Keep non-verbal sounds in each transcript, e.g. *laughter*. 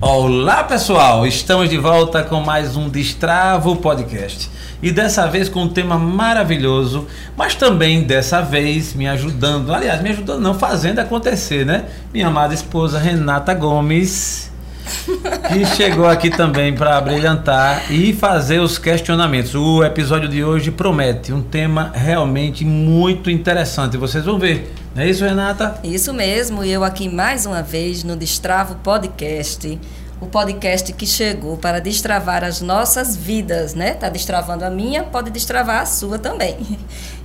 Olá pessoal, estamos de volta com mais um Destravo Podcast. E dessa vez com um tema maravilhoso, mas também dessa vez me ajudando, aliás, me ajudando não, fazendo acontecer, né? Minha amada esposa Renata Gomes, que *laughs* chegou aqui também para brilhantar e fazer os questionamentos. O episódio de hoje promete um tema realmente muito interessante, vocês vão ver. Não é isso, Renata? Isso mesmo, e eu aqui mais uma vez no Destravo Podcast o podcast que chegou para destravar as nossas vidas, né? Tá destravando a minha, pode destravar a sua também.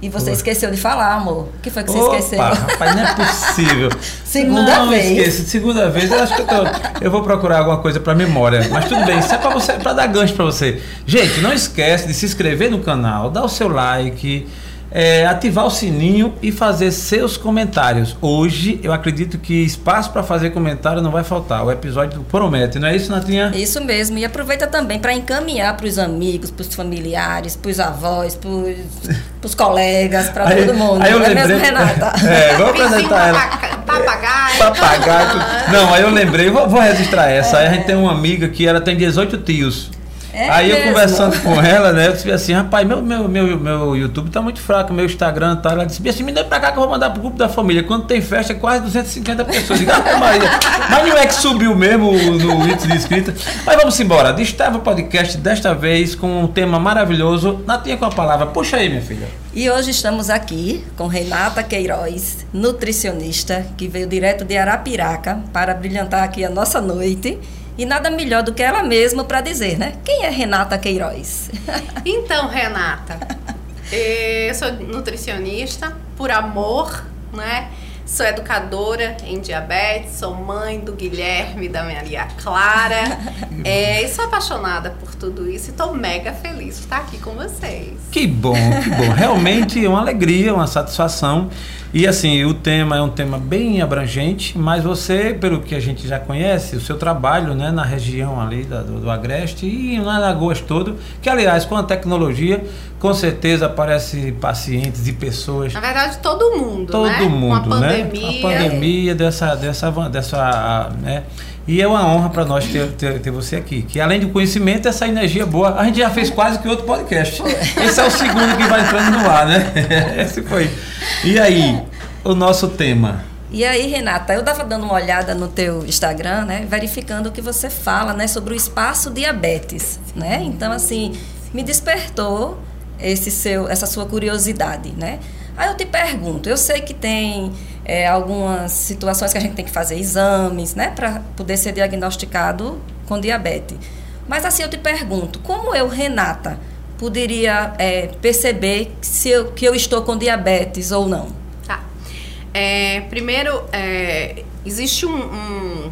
E você esqueceu de falar, amor. O que foi que você Opa, esqueceu? Rapaz, não é possível. *laughs* segunda não, vez. Segunda vez, eu acho que eu, tô, eu vou procurar alguma coisa para memória. Mas tudo bem, isso é para você, para dar gancho para você. Gente, não esquece de se inscrever no canal, dar o seu like é, ativar o sininho e fazer seus comentários. Hoje eu acredito que espaço para fazer comentário não vai faltar. O episódio promete, não é isso, Natinha? Isso mesmo. E aproveita também para encaminhar para os amigos, para os familiares, para os avós, para os *laughs* colegas, para todo mundo. Aí eu não lembrei, é mesmo, Renata? *laughs* É, vou apresentar ela. Papagaio. Papagaio. *laughs* Não, aí eu lembrei, vou, vou registrar essa. Aí a gente tem uma amiga que ela tem 18 tios. É aí mesmo? eu conversando com ela, né? Eu disse assim, rapaz, meu, meu, meu, meu YouTube tá muito fraco, meu Instagram tá. Ela disse assim, me dê pra cá que eu vou mandar pro grupo da família. Quando tem festa, é quase 250 pessoas. Digo, ah, Maria. Mas não é que subiu mesmo no índice de inscrita. Mas vamos embora. Destava o podcast desta vez com um tema maravilhoso. Natinha com a palavra. Puxa aí, minha filha. E hoje estamos aqui com Renata Queiroz, nutricionista, que veio direto de Arapiraca para brilhantar aqui a nossa noite. E nada melhor do que ela mesma para dizer, né? Quem é Renata Queiroz? *laughs* Então, Renata, eh, eu sou nutricionista por amor, né? Sou educadora em diabetes, sou mãe do Guilherme e da Maria Clara. É, *laughs* e sou apaixonada por tudo isso e estou mega feliz de estar aqui com vocês. Que bom, que bom. Realmente é uma alegria, uma satisfação. E assim, o tema é um tema bem abrangente, mas você, pelo que a gente já conhece, o seu trabalho né, na região ali da, do, do Agreste e na Lagoas todo, que aliás, com a tecnologia, com certeza aparece pacientes e pessoas. Na verdade, todo mundo, todo né? mundo, com a né? pandemia. A pandemia dessa, dessa, dessa, né? E é uma honra para nós ter, ter, ter, você aqui. Que além do conhecimento, essa energia boa. A gente já fez quase que outro podcast. Esse é o segundo que vai entrando no ar, né? *laughs* Esse foi. E aí, o nosso tema? E aí, Renata, eu estava dando uma olhada no teu Instagram, né? Verificando o que você fala, né? Sobre o espaço diabetes, né? Então, assim, me despertou esse seu, essa sua curiosidade, né? Aí eu te pergunto, eu sei que tem é, algumas situações que a gente tem que fazer exames, né, para poder ser diagnosticado com diabetes. Mas assim eu te pergunto, como eu, Renata, poderia é, perceber se eu, que eu estou com diabetes ou não? Tá. É, primeiro, é, existe um, um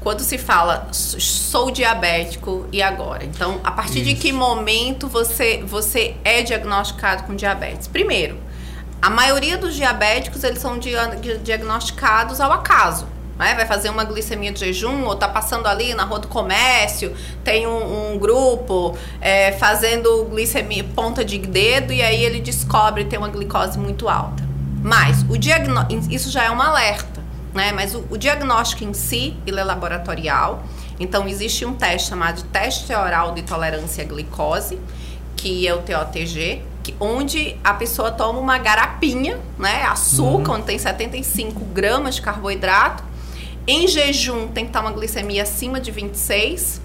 quando se fala sou diabético e agora? Então, a partir Isso. de que momento você, você é diagnosticado com diabetes? Primeiro, a maioria dos diabéticos eles são diagnosticados ao acaso. Né? Vai fazer uma glicemia de jejum ou tá passando ali na rua do comércio, tem um, um grupo é, fazendo glicemia ponta de dedo e aí ele descobre ter uma glicose muito alta. Mas o isso já é um alerta né? Mas o, o diagnóstico em si, ele é laboratorial. Então, existe um teste chamado teste oral de tolerância à glicose, que é o TOTG, onde a pessoa toma uma garapinha, né? Açúcar, uhum. onde tem 75 gramas de carboidrato. Em jejum, tem que estar uma glicemia acima de 26.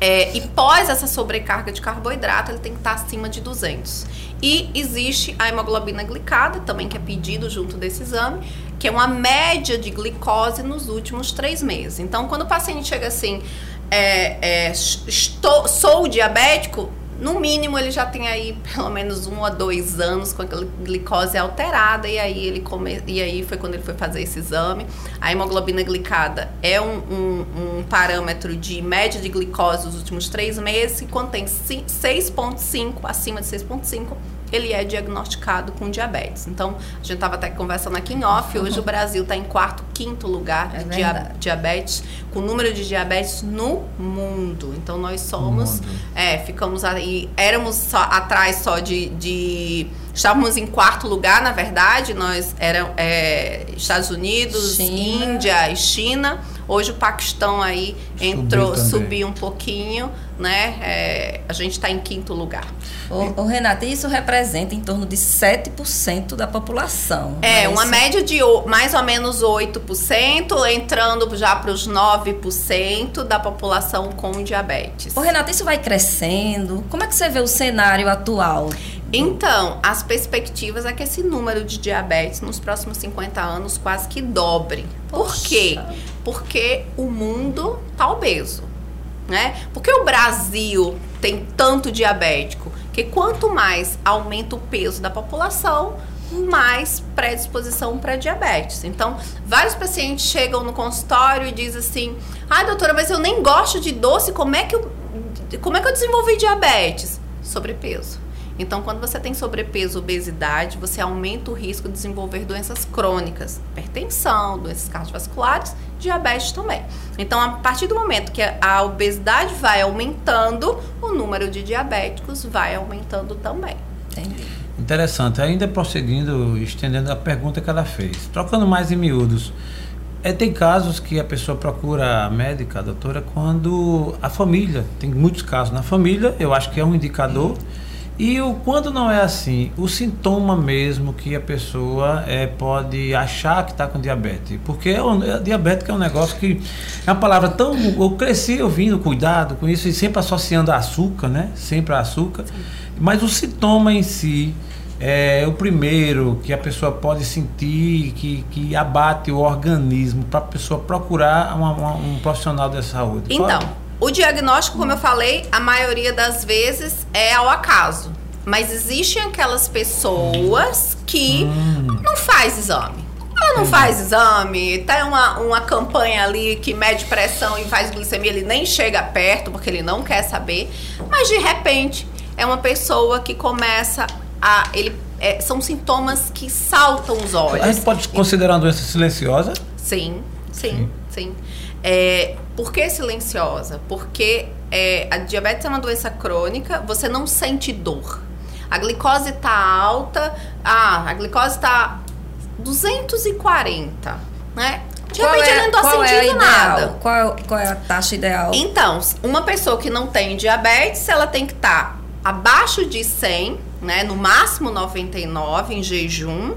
É, e pós essa sobrecarga de carboidrato, ele tem que estar acima de 200. E existe a hemoglobina glicada, também que é pedido junto desse exame, que é uma média de glicose nos últimos três meses. Então, quando o paciente chega assim, é, é, estou, sou diabético, no mínimo ele já tem aí pelo menos um a dois anos com a glicose alterada e aí ele come, e aí foi quando ele foi fazer esse exame. A hemoglobina glicada é um, um, um parâmetro de média de glicose nos últimos três meses e tem 6,5 acima de 6,5 ele é diagnosticado com diabetes. Então, a gente estava até conversando aqui em off, hoje o Brasil está em quarto, quinto lugar é de dia diabetes, com número de diabetes no mundo. Então, nós somos, é, ficamos aí, éramos só, atrás só de, de estávamos em quarto lugar, na verdade, nós eram é, Estados Unidos, China. Índia e China. Hoje o Paquistão aí entrou, subiu, subiu um pouquinho, né? É, a gente está em quinto lugar. O, o Renata, isso representa em torno de 7% da população. É, é uma média de mais ou menos 8%, entrando já para os 9% da população com diabetes. O Renata, isso vai crescendo? Como é que você vê o cenário atual? Então, as perspectivas é que esse número de diabetes nos próximos 50 anos quase que dobre. Por quê? Porque o mundo tá obeso, né? Porque o Brasil tem tanto diabético que quanto mais aumenta o peso da população, mais predisposição para diabetes. Então, vários pacientes chegam no consultório e dizem assim: "Ah, doutora, mas eu nem gosto de doce, como é que eu como é que eu desenvolvi diabetes?" Sobrepeso. Então, quando você tem sobrepeso, obesidade, você aumenta o risco de desenvolver doenças crônicas, hipertensão, doenças cardiovasculares, diabetes também. Então, a partir do momento que a obesidade vai aumentando, o número de diabéticos vai aumentando também. Entendi. Interessante. Ainda prosseguindo, estendendo a pergunta que ela fez, trocando mais em miúdos. É, tem casos que a pessoa procura a médica, a doutora, quando a família, tem muitos casos na família, eu acho que é um indicador. E o, quando não é assim, o sintoma mesmo que a pessoa é, pode achar que está com diabetes. Porque é um, é, diabetes é um negócio que é uma palavra tão. Eu cresci ouvindo cuidado com isso e sempre associando a açúcar, né? Sempre a açúcar. Sim. Mas o sintoma em si é o primeiro que a pessoa pode sentir que, que abate o organismo para a pessoa procurar uma, uma, um profissional da saúde. Então. Pode? O diagnóstico, como eu falei, a maioria das vezes é ao acaso. Mas existem aquelas pessoas que hum. não faz exame. Ela não faz exame, tem uma, uma campanha ali que mede pressão e faz glicemia, ele nem chega perto porque ele não quer saber. Mas de repente é uma pessoa que começa a. Ele, é, são sintomas que saltam os olhos. A gente pode considerar uma doença silenciosa? Sim, sim, sim. sim. É, por que silenciosa? Porque é, a diabetes é uma doença crônica, você não sente dor. A glicose está alta, ah, a glicose está 240, né? Repente é, não tô é sentindo é nada. Qual, qual é a taxa ideal? Então, uma pessoa que não tem diabetes, ela tem que estar tá abaixo de 100, né? No máximo 99 em jejum.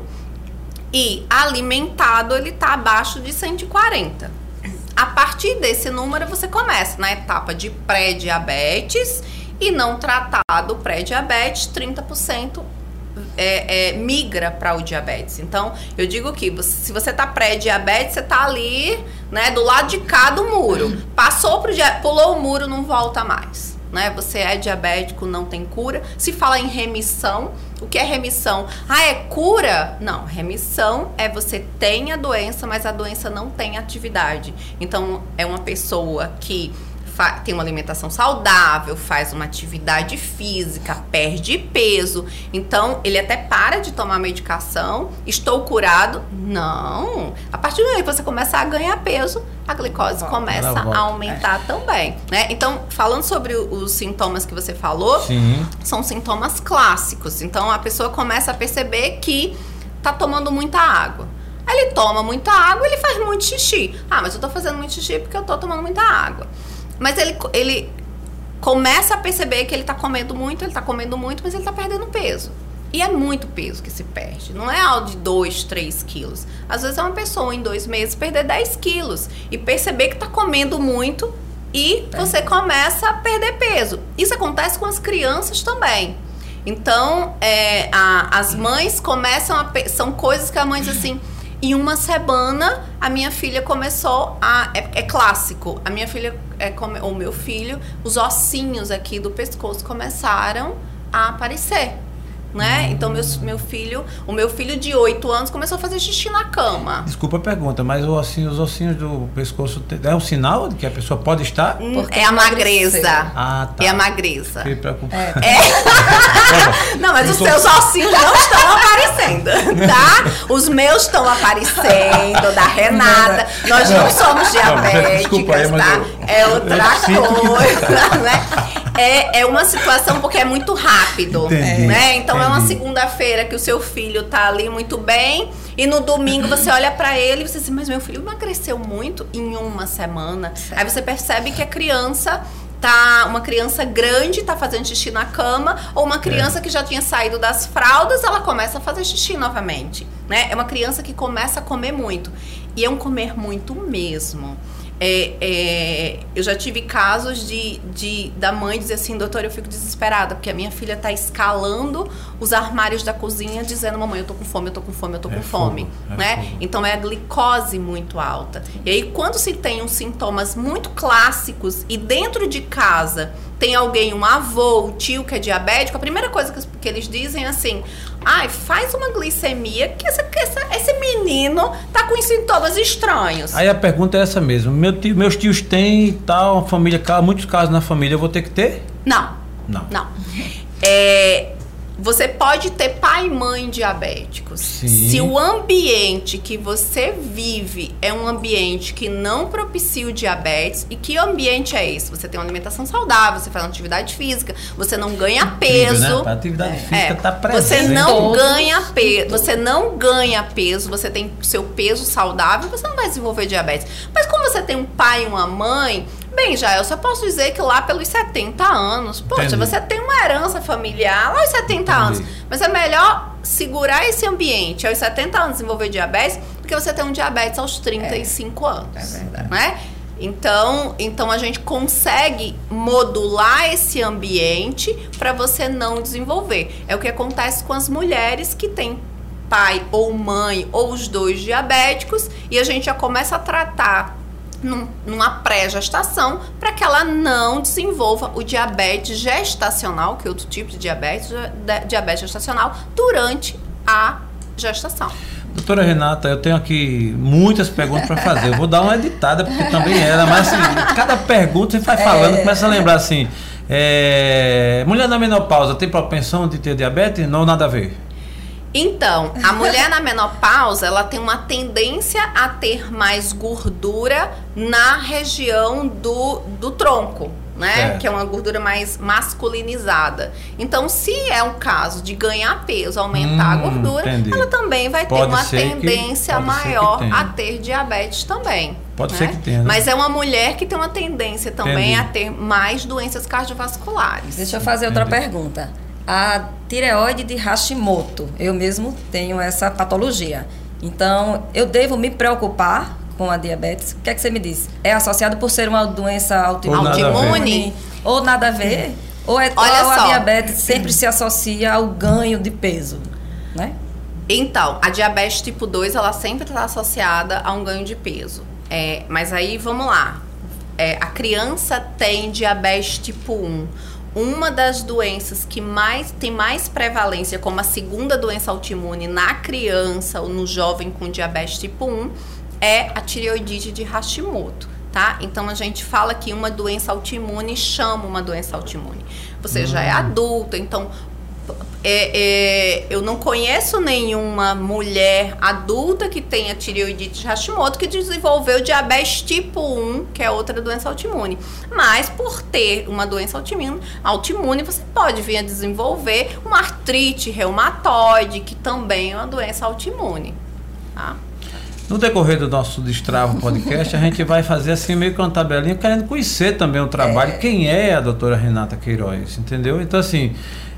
E alimentado, ele tá abaixo de 140. A partir desse número, você começa na etapa de pré-diabetes e não tratado pré-diabetes, 30% é, é, migra para o diabetes. Então, eu digo que se você tá pré-diabetes, você tá ali, né, do lado de cá do muro. Passou pro pulou o muro, não volta mais né? Você é diabético, não tem cura. Se fala em remissão, o que é remissão? Ah, é cura? Não, remissão é você tem a doença, mas a doença não tem atividade. Então, é uma pessoa que tem uma alimentação saudável, faz uma atividade física, perde peso. Então, ele até para de tomar medicação. Estou curado? Não. A partir do momento que você começa a ganhar peso, a glicose começa a aumentar é. também, né? Então, falando sobre os sintomas que você falou, Sim. são sintomas clássicos. Então, a pessoa começa a perceber que tá tomando muita água. Aí ele toma muita água, ele faz muito xixi. Ah, mas eu tô fazendo muito xixi porque eu tô tomando muita água. Mas ele, ele começa a perceber que ele está comendo muito, ele está comendo muito, mas ele está perdendo peso. E é muito peso que se perde. Não é algo de 2, 3 quilos. Às vezes é uma pessoa em dois meses perder 10 quilos e perceber que está comendo muito e você começa a perder peso. Isso acontece com as crianças também. Então, é, a, as mães começam a. São coisas que a mãe diz assim em uma semana, a minha filha começou a. É, é clássico. A minha filha, é, ou meu filho, os ossinhos aqui do pescoço começaram a aparecer né? Então meu, meu filho, o meu filho de 8 anos começou a fazer xixi na cama. Desculpa a pergunta, mas o ossinho, os ossinhos do pescoço é um sinal de que a pessoa pode estar? Hum, Porque é a magreza. Ah, tá. É a magreza. Fiquei preocupado. É. é. *laughs* não, mas os seus ossinhos não estão aparecendo, tá? Os meus estão aparecendo, da Renata. Nós não, somos diabéticas, não, desculpa aí, tá? Eu, é outra coisa, né? É, é uma situação porque é muito rápido, Entendi, né? Então é uma entendi. segunda-feira que o seu filho tá ali muito bem e no domingo você olha pra ele e você diz, mas meu filho emagreceu muito em uma semana. Aí você percebe que a criança tá uma criança grande tá fazendo xixi na cama ou uma criança que já tinha saído das fraldas, ela começa a fazer xixi novamente, né? É uma criança que começa a comer muito. E é um comer muito mesmo. É, é, eu já tive casos de, de da mãe dizer assim, doutor, eu fico desesperada, porque a minha filha está escalando os armários da cozinha, dizendo, mamãe, eu tô com fome, eu tô com fome, eu tô É com fogo, fome. é né? Então é a glicose muito alta. E aí, quando se tem uns sintomas muito clássicos e dentro de casa tem alguém, um avô, um tio que é diabético, a primeira coisa que, que eles dizem é assim: ai, faz uma glicemia, que, essa, que essa- esse menino tá com sintomas estranhos. Aí a pergunta é essa mesmo. Meu tio- meus tios têm tal, família, muitos casos na família, eu vou ter que ter? Não, Não. não. É, você pode ter pai e mãe diabéticos. Sim. Se o ambiente que você vive é um ambiente que não propicia o diabetes, e que ambiente é esse? Você tem uma alimentação saudável, você faz uma atividade física, você não ganha peso. Incrível, né? A atividade física É, tá presente. você não ganha peso, você não ganha peso, você tem seu peso saudável, você não vai desenvolver diabetes. Mas como você tem um pai e uma mãe, bem, já eu só posso dizer que lá pelos 70 anos, poxa, Entendi. você tem uma herança familiar lá aos 70 anos, mas é melhor segurar esse ambiente aos 70 anos desenvolver diabetes do que você ter um diabetes aos 35 anos. É verdade. Né? Então, então a gente consegue modular esse ambiente para você não desenvolver. É o que acontece com as mulheres que têm pai ou mãe ou os dois diabéticos e a gente já começa a tratar num- numa pré-gestação para que ela não desenvolva o diabetes gestacional, que é outro tipo de diabetes, di- diabetes gestacional, durante a gestação. Doutora Renata, eu tenho aqui muitas perguntas para fazer. Eu vou dar uma editada, porque também era, mas assim, cada pergunta você vai falando, começa a lembrar assim. é, mulher na menopausa tem propensão de ter diabetes? Não, nada a ver. Então, a mulher na menopausa, ela tem uma tendência a ter mais gordura na região do, do tronco, né? Certo. Que é uma gordura mais masculinizada. Então, se é um caso de ganhar peso, aumentar a Hum, gordura, entendi. ela também vai ter Pode uma ser que- tendência que maior a ter diabetes também. Pode né? ser que tenha, né? Mas é uma mulher que tem uma tendência também Entendi. a ter mais doenças cardiovasculares. Deixa eu fazer outra Entendi. pergunta. A tireoide de Hashimoto, eu mesmo tenho essa patologia. Então, eu devo me preocupar com a diabetes? O que é que você me diz? É associado por ser uma doença autoimune? Ou nada a ver. Autoimune? Ou nada a ver? Ou, é, Olha ou a só. diabetes sempre se associa ao ganho de peso? Né? Então, a diabetes tipo 2, ela sempre está associada a um ganho de peso. É, mas aí, vamos lá. É, a criança tem diabetes tipo 1. Uma das doenças que mais tem mais prevalência como a segunda doença autoimune na criança ou no jovem com diabetes tipo 1 é a tireoidite de Hashimoto. Tá? Então a gente fala que uma doença autoimune chama uma doença autoimune. Você já é adulta, então é, é, eu não conheço nenhuma mulher adulta que tenha tireoidite de Hashimoto que desenvolveu diabetes tipo 1, que é outra doença autoimune. Mas por ter uma doença autoimune, autoimune você pode vir a desenvolver uma artrite reumatoide, que também é uma doença autoimune. Tá? No decorrer do nosso Destravo Podcast, a gente vai fazer assim meio que uma tabelinha, querendo conhecer também o trabalho, quem é a doutora Renata Queiroz, entendeu? Então, assim,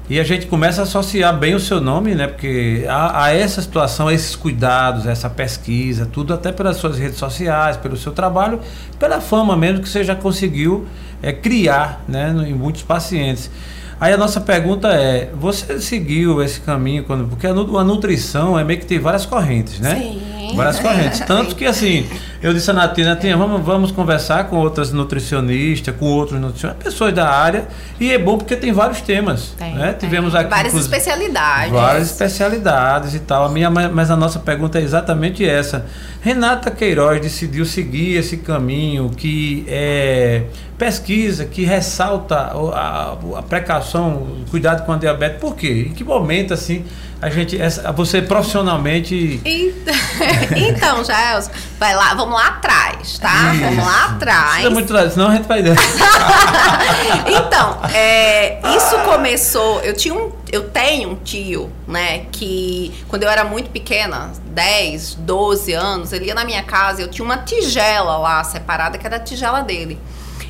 e a gente começa a associar bem o seu nome, né? Porque a, a essa situação, a esses cuidados, essa pesquisa, tudo até pelas suas redes sociais, pelo seu trabalho, pela fama mesmo que você já conseguiu é, criar, né? Em muitos pacientes. Aí a nossa pergunta é: você seguiu esse caminho quando. Porque a, a nutrição é meio que tem várias correntes, né? Sim. Várias *laughs* correntes. Tanto que assim, eu disse a Natina, Natina, vamos, vamos conversar com outras nutricionistas, com outros nutricionistas, pessoas da área, e é bom porque tem vários temas. Tem, né? tem. Tivemos aqui. Várias especialidades. Várias especialidades e tal. A minha, mas a nossa pergunta é exatamente essa. Renata Queiroz decidiu seguir esse caminho que é pesquisa, que ressalta a, a precaução, cuidado com a diabetes. Por quê? Em que momento assim a gente, essa, você profissionalmente. Então, *laughs* Gelson, vai lá, vamos lá atrás, tá? Isso. Vamos lá atrás. Não muito atrás, senão a gente vai. *laughs* então, é, isso começou. Eu tinha um, eu tenho um tio, né, que quando eu era muito pequena, 10, 12 anos, ele ia na minha casa, eu tinha uma tigela lá separada, que era a tigela dele.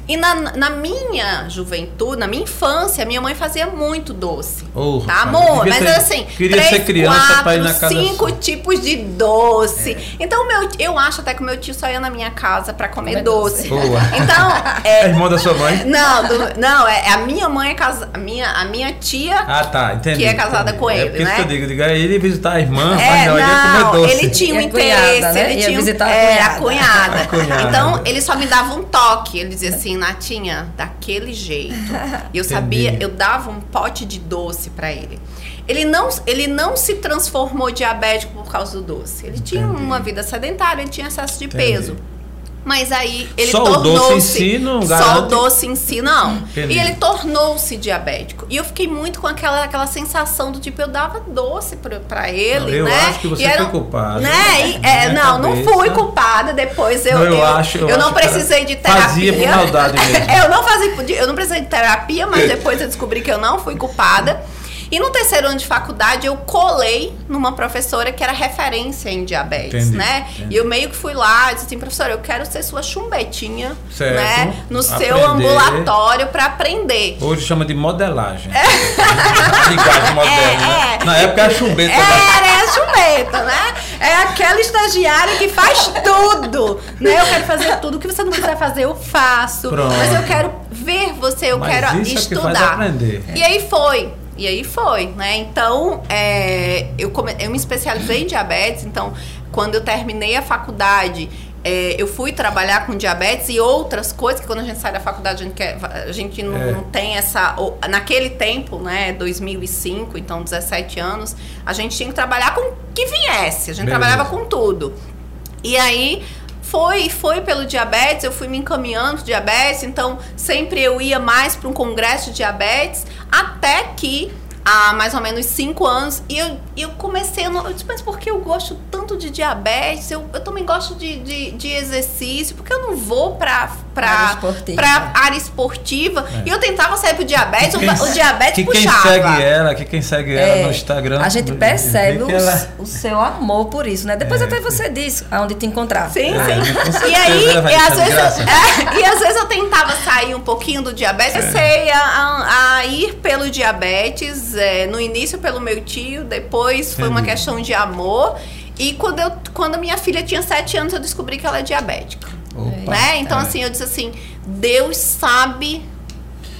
E na, na minha juventude, na minha infância, minha mãe fazia muito doce. Oh, tá, amor? Mas ser- assim, queria três, ser criança quatro, pra ir na casa cinco sua. tipos de doce. Então, meu, eu acho até que o meu tio só ia na minha casa pra comer Comer doce. doce. Boa. *laughs* Então, É *laughs* é, irmão da sua mãe? não, do- não, é, é a minha mãe é casa, a minha, a minha tia Ah, tá, entendi. Que é casada entendi. com É ele, porque isso né? que eu digo, eu digo, é ele visitar a irmã, mas É, não, ele ia não, comer doce. ele tinha um interesse, né? ele Ia tinha um- visitar a é, cunhada. A cunhada. Então, ele só me dava um toque. Ele dizia assim, Natinha, daquele jeito. E *laughs* eu sabia, Entendi. eu dava um pote de doce pra ele. Ele não, ele não se transformou diabético por causa do doce. Ele tinha Entendi. uma vida sedentária, ele tinha excesso de Entendi. peso. Mas aí ele Só o doce em tornou-se. si não Só o doce em si, não. Entendi. E ele tornou-se diabético. E eu fiquei muito com aquela, aquela sensação do tipo, eu dava doce pra, pra ele, Não, eu né? acho que você E era- foi culpada. Né? E, é, minha não, não cabeça- fui culpada. Depois eu, Não, eu eu, acho- eu eu não precisei de terapia. fazia por maldade mesmo. *laughs* eu não fazia, eu não precisei de terapia, mas depois eu descobri que eu não fui culpada. E no terceiro ano de faculdade eu colei numa professora que era referência em diabetes, Entendi, né? entendi. E eu meio que fui lá e disse assim, professora, eu quero ser sua chumbetinha, Certo. né? No seu Aprender. ambulatório para aprender. Hoje chama de modelagem. *laughs* Linguagem moderna. É, é. Na época era chumbeta. né? Era é a chumeta, né? É aquela estagiária que faz tudo, né? Eu quero fazer tudo. O que você não quiser fazer, eu faço. Pronto. Mas eu quero ver você, eu Mas quero é que estudar. faz aprender. E aí foi. E aí foi, né? Então, é, eu, come- eu me especializei em diabetes. Então, quando eu terminei a faculdade, é, eu fui trabalhar com diabetes e outras coisas que quando a gente sai da faculdade a gente, quer, a gente não, É. não tem essa. Naquele tempo, né, 2005, então 17 anos, a gente tinha que trabalhar com o que viesse. A gente Beleza. trabalhava com tudo. E aí foi foi pelo diabetes, eu fui me encaminhando diabetes, então sempre eu ia mais para um congresso de diabetes, até que há mais ou menos cinco anos, e eu, eu comecei, eu, não, eu disse, mas por que eu gosto tanto de diabetes? Eu, eu também gosto de, de, de exercício, porque eu não vou para Área para esportiva. para área esportiva. E eu tentava sair pro diabetes, o, Quem- o diabetes que quem puxava. segue ela, que quem segue ela É, no Instagram. A gente percebe o, ela- o seu amor por isso, né? Depois É. até você diz aonde te encontrar. Sim, É, sim. E aí, ela e às, vezes eu, *laughs* é, e às vezes eu tentava sair um pouquinho do diabetes. É. Comecei a, a- a ir pelo diabetes, é, no início pelo meu tio, depois foi uma questão de amor. E quando, eu, quando a minha filha tinha sete anos, eu descobri que ela é diabética. Opa, Né? Então, é. assim, eu disse assim: Deus sabe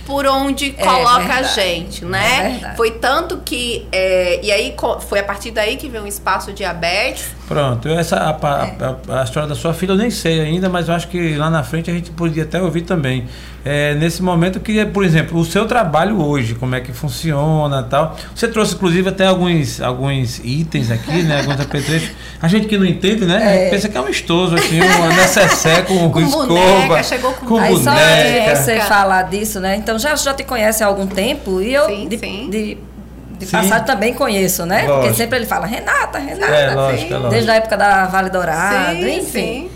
por onde É coloca a verdade. gente, É né? verdade. Foi tanto que. é, e aí foi a partir daí que veio um espaço diabetes. Pronto, essa, a, a- a- a história da sua filha eu nem sei ainda, mas eu acho que lá na frente a gente podia até ouvir também. É, nesse momento eu queria, por exemplo, o seu trabalho hoje, como é que funciona e tal. Você trouxe, inclusive, até alguns, alguns itens aqui, né? Alguns *laughs* apetrechos. A gente que não entende, né? É. pensa que é um estoso, assim, um necessaire com, Com escova, boneca, chegou com com Aí só boneca. de você falar disso, né? Então já, já te conhece há algum tempo e eu Sim, de, sim. de, de Sim. passado também conheço, né? Lógico. Porque sempre ele fala Renata, Renata. É, lógico, é lógico. Desde a época da Vale Dourado, Sim, enfim. sim.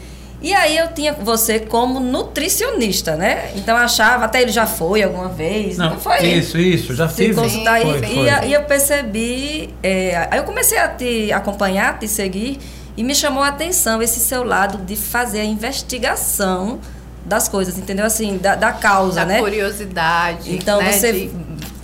E aí eu tinha você como nutricionista, né? Então eu achava, até ele já foi alguma vez, não, Não, foi? isso, isso, já Se fiz. consultar Foi, e, foi. e, e eu percebi, é, aí eu comecei a te acompanhar, te seguir e me chamou a atenção esse seu lado de fazer a investigação das coisas, entendeu? Assim, da, da causa, da né? curiosidade. Então né, você de-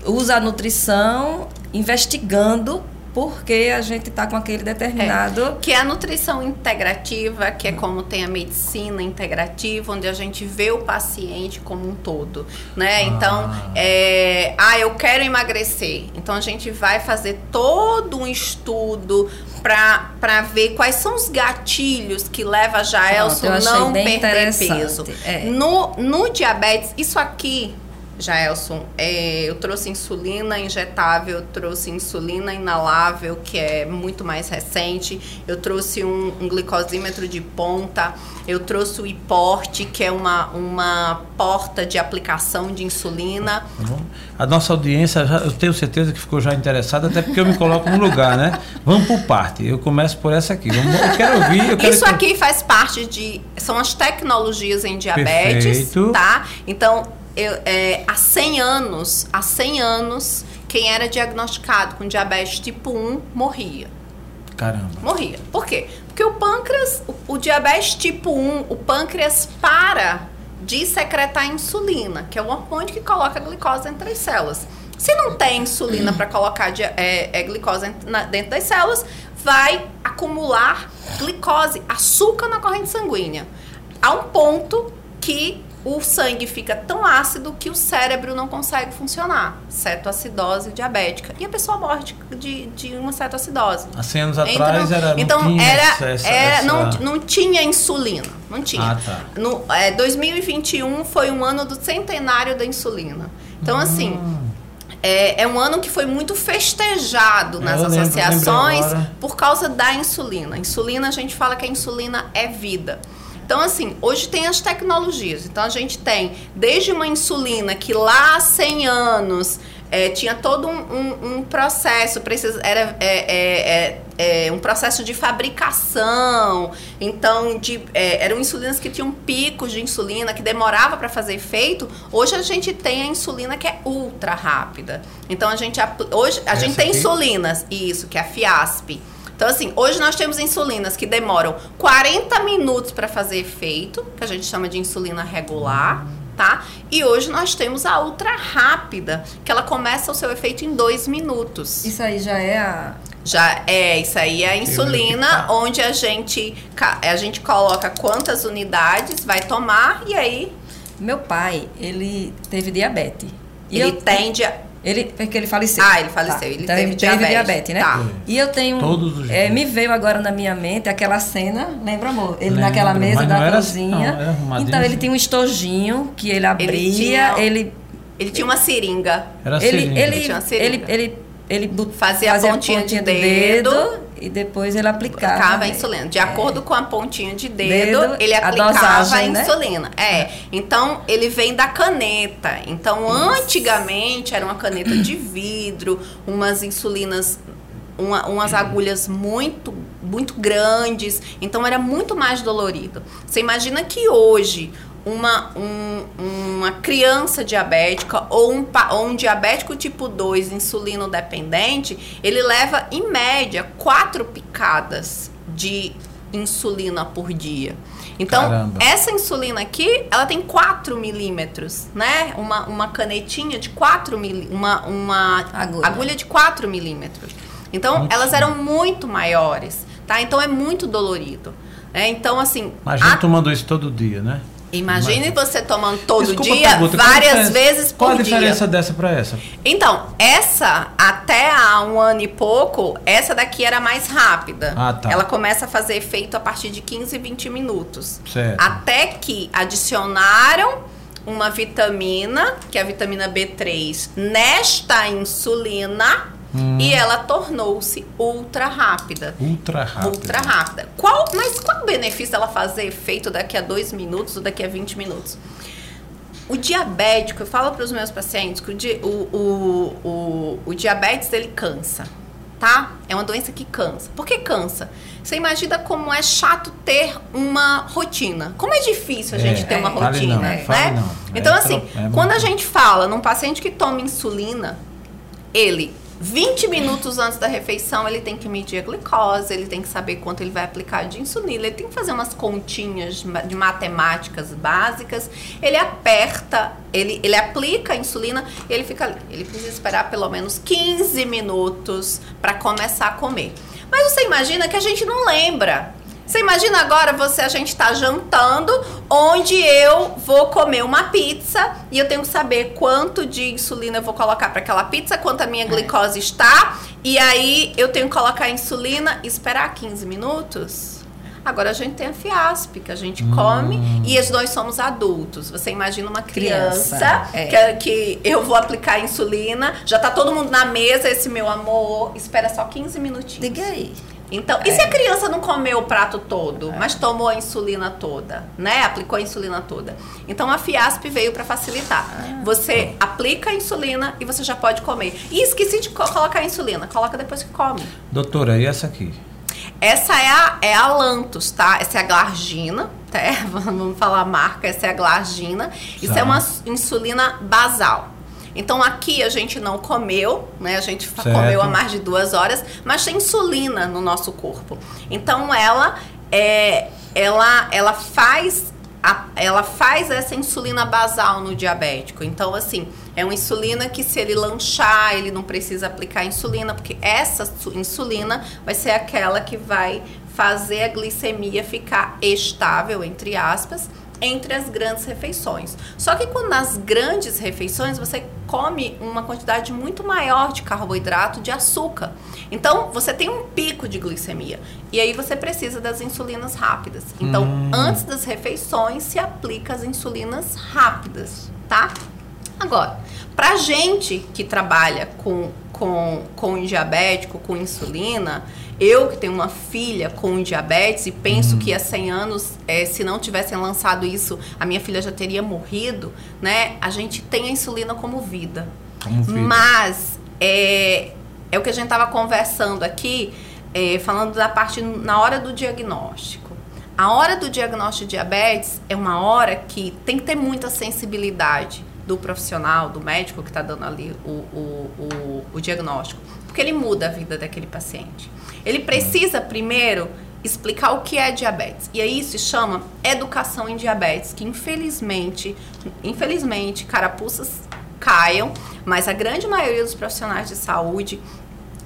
usa a nutrição investigando porque a gente está com aquele determinado. Que é a nutrição integrativa, que é como tem a medicina integrativa, onde a gente vê o paciente como um todo, né? Então, é, ah, eu quero emagrecer. Então a gente vai fazer todo um estudo para ver quais são os gatilhos que leva a Jaelson não perder peso. é. No, no diabetes, isso aqui, Jaelson, é, eu trouxe insulina injetável, eu trouxe insulina inalável, que é muito mais recente, eu trouxe um, um glicosímetro de ponta, eu trouxe o iPorte, que é uma, uma porta de aplicação de insulina. Tá? A nossa audiência, já, eu tenho certeza que ficou já interessada, até porque eu me coloco no lugar, né? Vamos por parte. Eu começo por essa aqui. Vamos, eu quero ouvir. Eu quero Isso aqui faz parte de. São as tecnologias em diabetes. Perfeito. Tá? Então, eu, é, há 100 anos, há 100 anos, quem era diagnosticado com diabetes tipo 1 morria. Caramba. Morria. Por quê? Porque o pâncreas, o, o diabetes tipo 1, o pâncreas para de secretar insulina, que é o hormônio que coloca a glicose entre as células. Se não tem insulina para colocar é, é, glicose dentro das células, vai acumular glicose, açúcar na corrente sanguínea. A um ponto que o sangue fica tão ácido que o cérebro não consegue funcionar. Cetoacidose diabética. E a pessoa morre de, de, de uma cetoacidose. Há 100 anos então, atrás era. Então, não era, essa, era essa... Não, não tinha insulina. Não tinha. Ah, tá. No, é, 2021 foi um ano do centenário da insulina. Então, hum. assim. É, é, um ano que foi muito festejado nas lembro, associações por causa da insulina. Insulina, a gente fala que a insulina é vida. Então, assim, hoje tem as tecnologias. Então, a gente tem desde uma insulina que lá há 100 anos é, tinha todo um, um, um processo, precisa, era é, é, é, é um processo de fabricação. Então, de, é, eram insulinas que tinham picos de insulina, que demorava para fazer efeito. Hoje a gente tem a insulina que é ultra rápida. Então, a gente, hoje, a gente tem aqui? insulinas, isso, que é a Fiasp então, assim, hoje nós temos insulinas que demoram 40 minutos para fazer efeito, que a gente chama de insulina regular, tá? E hoje nós temos a ultra rápida, que ela começa o seu efeito em dois minutos. Isso aí já é a. Já é, isso aí é a insulina, onde a gente, a gente coloca quantas unidades vai tomar e aí. Meu pai, ele teve diabetes. Ele eu, tem diabetes ele, porque ele faleceu. Ah, ele faleceu. Tá. Ele então, teve, teve diabetes. diabetes, né? Tá. E eu tenho. Todos os é, Me veio agora na minha mente aquela cena, lembra, amor? Ele Lembro, naquela mesa da assim, cozinha. Assim, não, então ele tinha um estojinho que ele abria, ele. Tinha, ele, ele tinha uma seringa. Era ele, seringa. Ele, ele, ele, ele, ele fazia, fazia a pontinha, a pontinha de dedo, dedo e depois ele aplicava. Aplicava a insulina. De acordo é. com a pontinha de dedo, dedo ele aplicava a, dosagem, a né? insulina. Né? É. Então, ele vem da caneta. Então, Isso. antigamente era uma caneta de vidro, umas insulinas uma, umas agulhas muito muito grandes, então era muito mais dolorido. Você imagina que hoje uma, um, uma criança diabética ou um, ou um diabético tipo 2 insulino dependente, ele leva em média quatro picadas de insulina por dia. Então, Caramba. essa insulina aqui, ela tem 4 milímetros, né? Uma, uma canetinha de 4 milímetros, uma, uma agulha. agulha de 4 milímetros. Então, muito elas eram muito maiores, tá? Então, é muito dolorido. Né? Então, assim... Imagina a... tomando isso todo dia, né? Imagine você tomando todo Desculpa dia, pergunta, várias vezes por dia. Qual a diferença dia. dessa para essa? Então, essa, até há um ano e pouco, essa daqui era mais rápida. Ah, tá. Ela começa a fazer efeito a partir de 15, 20 minutos. Certo. Até que adicionaram uma vitamina, que é a vitamina B3, nesta insulina Hum. E ela tornou-se ultra rápida. Ultra rápida. Ultra rápida. Qual, mas qual o benefício dela fazer efeito daqui a dois minutos ou daqui a 20 minutos? O diabético, eu falo para os meus pacientes que o, di, o, o, o, o diabetes ele cansa, tá? É uma doença que cansa. Por que cansa? Você imagina como é chato ter uma rotina. Como é difícil a gente ter uma rotina, não, né? Não. Então, é, assim, é quando a gente fala num paciente que toma insulina, ele 20 minutos antes da refeição, ele tem que medir a glicose, ele tem que saber quanto ele vai aplicar de insulina, ele tem que fazer umas continhas de matemáticas básicas. Ele aperta, ele, ele aplica a insulina e ele fica. Ele precisa esperar pelo menos 15 minutos para começar a comer. Mas você imagina que a gente não lembra você imagina agora você, a gente tá jantando, onde eu vou comer uma pizza e eu tenho que saber quanto de insulina eu vou colocar para aquela pizza, quanto a minha é. glicose está, e aí eu tenho que colocar a insulina e esperar 15 minutos. Agora a gente tem a Fiasp, que a gente hum. come e nós somos adultos. Você imagina uma criança, criança é. que, que, eu vou aplicar a insulina, já tá todo mundo na mesa, esse meu amor, espera só 15 minutinhos. Diga aí. Então, e se a criança não comeu o prato todo, mas tomou a insulina toda, né? Aplicou a insulina toda. Então a Fiasp veio para facilitar. Você aplica a insulina e você já pode comer. E esqueci de co- colocar a insulina, coloca depois que come. Doutora, e essa aqui? Essa é a, é a Lantus, tá? Essa é a Glargina, tá? *laughs* Vamos falar a marca, essa é a Glargina. Isso Tá. é uma insulina basal. Então aqui a gente não comeu, né? A gente Certo. comeu há mais de duas horas, mas tem insulina no nosso corpo. Então ela é, ela, ela faz a- ela faz essa insulina basal no diabético. Então, assim, é uma insulina que se ele lanchar, ele não precisa aplicar insulina, porque essa su- insulina vai ser aquela que vai fazer a glicemia ficar estável, entre aspas, entre as grandes refeições. Só que quando nas grandes refeições você come uma quantidade muito maior de carboidrato, de açúcar. Então você tem um pico de glicemia. E aí você precisa das insulinas rápidas. Então, Hum. antes das refeições se aplica as insulinas rápidas, tá? Agora, pra gente que trabalha com, com, com diabético, com insulina, eu que tenho uma filha com diabetes e penso que há 100 anos, eh, se não tivessem lançado isso, a minha filha já teria morrido, né? A gente tem a insulina como vida. Como vida. Mas é, é o que a gente estava conversando aqui, é, falando da parte na hora do diagnóstico. A hora do diagnóstico de diabetes é uma hora que tem que ter muita sensibilidade do profissional, do médico que está dando ali o, o, o, o diagnóstico, porque ele muda a vida daquele paciente. Ele precisa primeiro explicar o que é diabetes. E aí se chama educação em diabetes, que infelizmente, infelizmente, carapuças caiam, mas a grande maioria dos profissionais de saúde,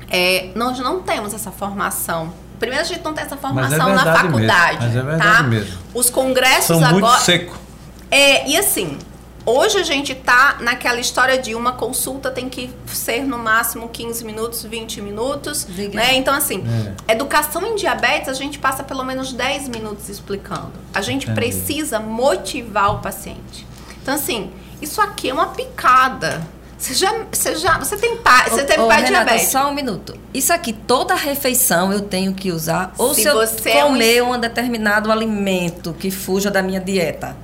é, nós não temos essa formação. Primeiro, a gente não tem essa formação na verdade mesmo, faculdade. mas é verdade tá? mesmo. Os congressos São muito agora. seco. É, e assim, hoje a gente tá naquela história de uma consulta tem que ser no máximo 15 minutos, 20 minutos, Diga. né? Então assim, É. educação em diabetes a gente passa pelo menos 10 minutos explicando. A gente Entendi. precisa motivar o paciente. Então assim, isso aqui é uma picada. Você já, você já, você tem pai, você ô, pai Renata, diabético. só um minuto. Isso aqui, toda refeição eu tenho que usar? Ou Se se, eu você é um comer um determinado alimento que fuja da minha dieta?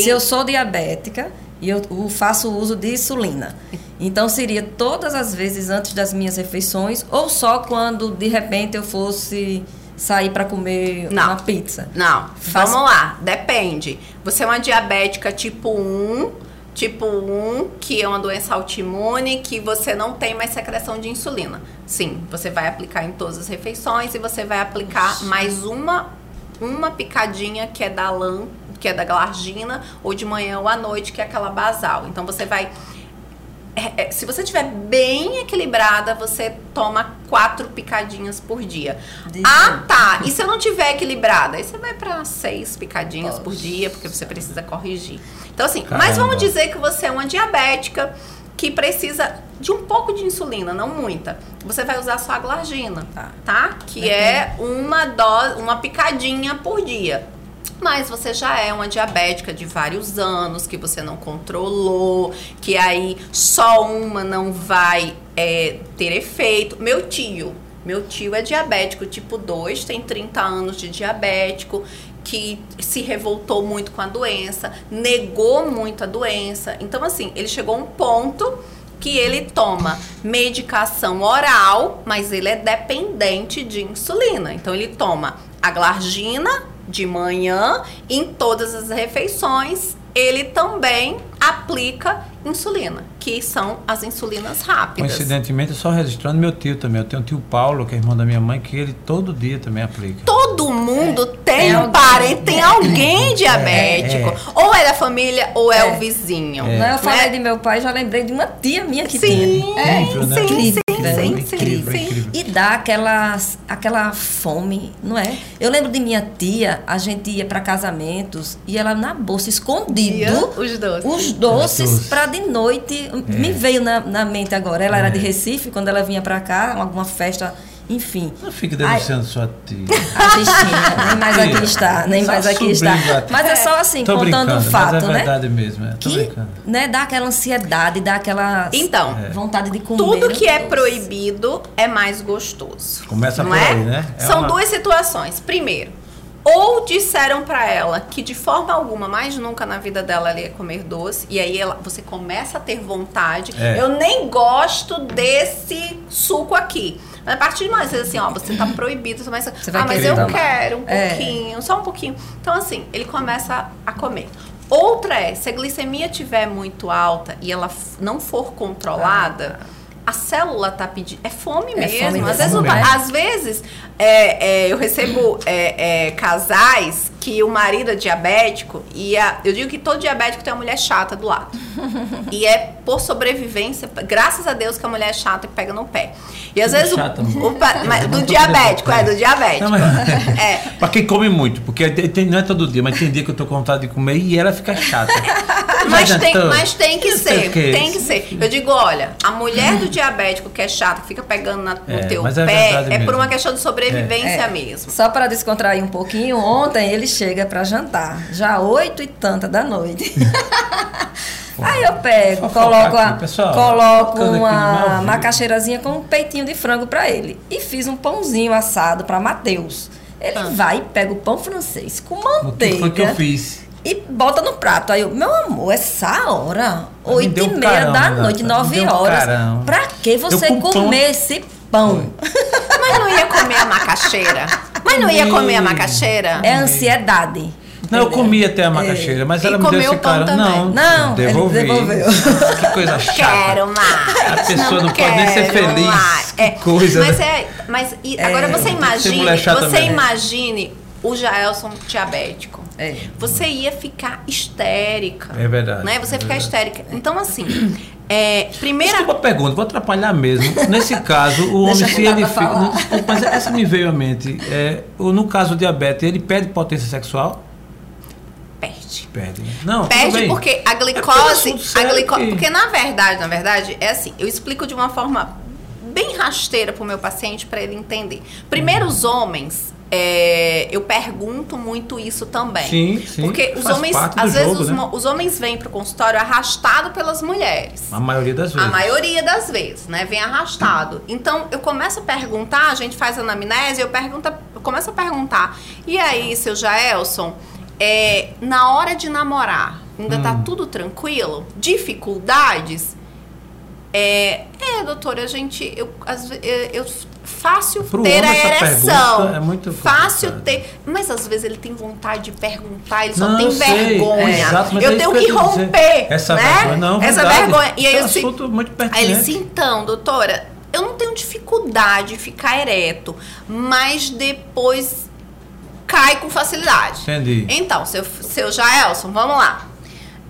Se eu sou diabética e eu faço uso de insulina, então seria todas as vezes antes das minhas refeições ou só quando de repente eu fosse sair para comer Não. uma pizza? Não, Faço- vamos lá, depende. Você é uma diabética tipo 1, tipo 1, que é uma doença autoimune, que você não tem mais secreção de insulina. Sim, você vai aplicar em todas as refeições e você vai aplicar mais uma uma picadinha que é da lã, que é da glargina, ou de manhã ou à noite, que é aquela basal. Então você vai é, é, se você estiver bem equilibrada, você toma quatro picadinhas por dia. Ah, tá. E se eu não tiver equilibrada? Aí você vai para seis picadinhas por dia, porque você precisa corrigir. Então, assim, Caramba. mas vamos dizer que você é uma diabética que precisa de um pouco de insulina, não muita. Você vai usar só a glargina, Tá. tá? Que é uma dose, uma picadinha por dia. Mas você já é uma diabética de vários anos, que você não controlou, que aí só uma não vai é, ter efeito. Meu tio, meu tio é diabético tipo 2, tem 30 anos de diabético, que se revoltou muito com a doença, negou muito a doença. Então, assim, ele chegou a um ponto que ele toma medicação oral, mas ele é dependente de insulina. Então ele toma a glargina de manhã, em todas as refeições, ele também aplica insulina, que são as insulinas rápidas. Coincidentemente, só registrando meu tio também. Eu tenho um tio Paulo, que é irmão da minha mãe, que ele todo dia também aplica. Todo mundo tem Tem um alguém. parente, tem alguém diabético. Ou é da família ou é, É. o vizinho. Não, eu falei Né? de meu pai, já lembrei de uma tia minha que Sim, tinha. É, Incrível, né? incrível, sim, sim, incrível. sim, incrível. E dá aquela, aquela fome, não é? Eu lembro de minha tia, a gente ia para casamentos e ela na bolsa, escondido, Os doces. os doces doces. para de noite. Me veio na, na mente agora. Ela era É. de Recife, quando ela vinha para cá, alguma festa enfim. Não fique denunciando sua tia. A bichinha, *laughs* nem mais aqui está, nem só mais aqui está. Mas é só assim, Tô contando o fato, mas é né? verdade mesmo. É. Tô Que brincando. né, dá aquela ansiedade, dá aquela Então, É. vontade de comer. tudo que é proibido é mais gostoso. Começa não por é? aí, né? É São uma- duas situações. Primeiro, ou disseram pra ela que de forma alguma, mais nunca na vida dela ela ia comer doce, e aí ela, você começa a ter vontade. É. Eu nem gosto desse suco aqui. Mas a partir de mais vezes assim, ó, você tá proibido, você começa, Você vai ah, mas eu tomar. quero um É. pouquinho, só um pouquinho. Então assim, ele começa a comer. Outra é, se a glicemia estiver muito alta e ela não for controlada, a célula tá pedindo. É fome É mesmo. fome às, mesmo. vezes, Fome pa- mesmo. às vezes, é, é, eu recebo é, é, casais que o marido é diabético e a- eu digo que todo diabético tem uma mulher chata do lado. e é por sobrevivência, graças a Deus que a mulher é chata e pega no pé. E às vezes o- Chata, o, pa- mas Eu do diabético, é do diabético. Não, mas- É. Pra quem come muito, porque tem- não é todo dia, mas tem dia que eu tô com vontade de comer e ela fica chata. *laughs* Mas tem, jantou? mas tem que ser, o quê. tem que ser. Eu digo, olha, a mulher do diabético que é chata, que fica pegando na- no É, teu é pé, verdade é, por uma questão de sobrevivência É. mesmo. Só para descontrair um pouquinho, ontem ele chega para jantar, já oito e tanta da noite. *laughs* Aí eu pego, coloco, a, aqui, pessoal. coloco uma macaxeirazinha com um peitinho de frango para ele. E fiz um pãozinho assado para Matheus. Ele Ah. vai e pega o pão francês com O que foi que eu manteiga fiz? e bota no prato. Aí eu, meu amor, essa hora, oito e um meia carão, da noite, nove um horas. carão. Pra que você pão- comer esse pão? *laughs* Mas não ia comer a macaxeira? Mas não ia comer a macaxeira? É ansiedade. Não, eu comi até a macaxeira, mas E ela me deu comeu esse o pão cara. também? Não, Não, ele devolvi. devolveu. Que coisa chata. Quero mais. A pessoa não pode nem ser quero feliz. mais. Que É, coisa, Mas né? é, mas e- agora você que imagine, você mesmo. imagine o Jaelson diabético. É. Você ia ficar histérica. É verdade, Né? Você é ia ficar verdade. histérica. Então, assim, é, primeira Desculpa a pergunta, vou atrapalhar mesmo. Nesse caso, o *laughs* homem, se ele fica. mas essa me veio à mente. É, o- no caso do diabetes, ele perde potência sexual? perde. Perde. né? Não, Perde porque a É glicose. é a sério glico- que- Porque na verdade, na verdade, é assim, eu explico de uma forma bem rasteira pro meu paciente para ele entender. Primeiro, os homens. É, eu pergunto muito isso também. Sim, sim, Porque os homens, às vezes, jogo, os, né? os homens vêm pro consultório arrastado pelas mulheres. A maioria das vezes. A maioria das vezes, né? Vem arrastado. Então, eu começo a perguntar, a gente faz anamnese, eu, pergunto, eu começo a perguntar. E aí, seu Jaelson, é, na hora de namorar, ainda tá Hum. tudo tranquilo? Dificuldades? É, é, doutora, a gente. Eu, ve- eu, eu fácil Pro ter a essa ereção. é muito fácil complicado. ter. Mas às vezes ele tem vontade de perguntar, ele só Não, tem eu vergonha. É, exato, eu é tenho que eu romper. Essa né? vergonha, não, Essa verdade. vergonha. E aí é um eu, se- assunto muito Aí pertinente. ele disse, então, doutora, eu não tenho dificuldade de ficar ereto, mas depois cai com facilidade. Entendi. Então, seu, seu Jaelson, vamos lá.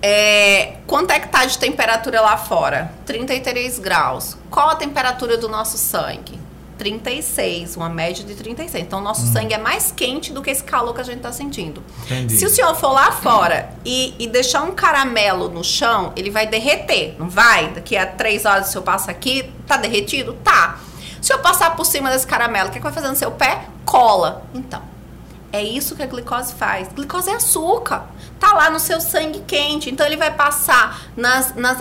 É, quanto é que tá de temperatura lá fora? 33 graus. Qual a temperatura do nosso sangue? 36, uma média de 36. Então, nosso sangue é mais quente do que esse calor que a gente tá sentindo. Entendi. Se o senhor for lá fora e, e deixar um caramelo no chão, ele vai derreter, não vai? Daqui a três horas o senhor passa aqui, tá derretido? Tá. Se eu passar por cima desse caramelo, o que, é que vai fazer no seu pé? Cola. Então, é isso que a glicose faz. Glicose é açúcar. Tá lá no seu sangue quente. Então ele vai passar nas, nas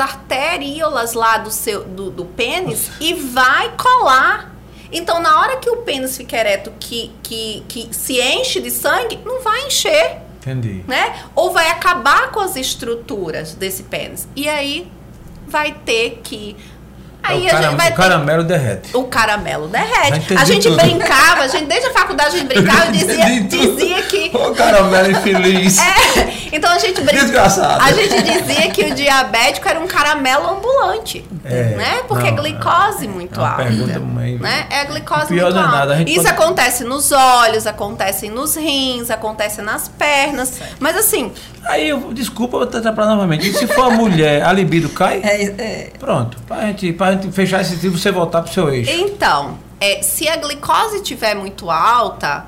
lá do seu do, do pênis e vai colar. Então, na hora que o pênis fica ereto, que, que, que se enche de sangue, não vai encher Entendi. né? Ou vai acabar com as estruturas desse pênis. E aí vai ter que. Aí É o, a cara- gente vai o ter. caramelo derrete. O caramelo derrete. A gente tudo. brincava, a gente desde a faculdade a gente brincava *laughs* e dizia, dizia que. Ô, caramelo infeliz. *laughs* É, então a gente brincava. Desgraçado. A gente dizia que o diabético era um caramelo ambulante. É, né? Porque é não, glicose é muito uma alta. pergunta meio- Né? É a glicose Pior muito é alta. nada, a gente Isso pode- acontece nos olhos, acontece nos rins, acontece nas pernas. Mas assim, Aí, eu, desculpa, eu vou atrapalhar novamente. E se for a mulher, a libido cai? É, é, Pronto. Pra gente, pra gente fechar esse tipo, você voltar pro seu eixo. Então, é, se a glicose estiver muito alta,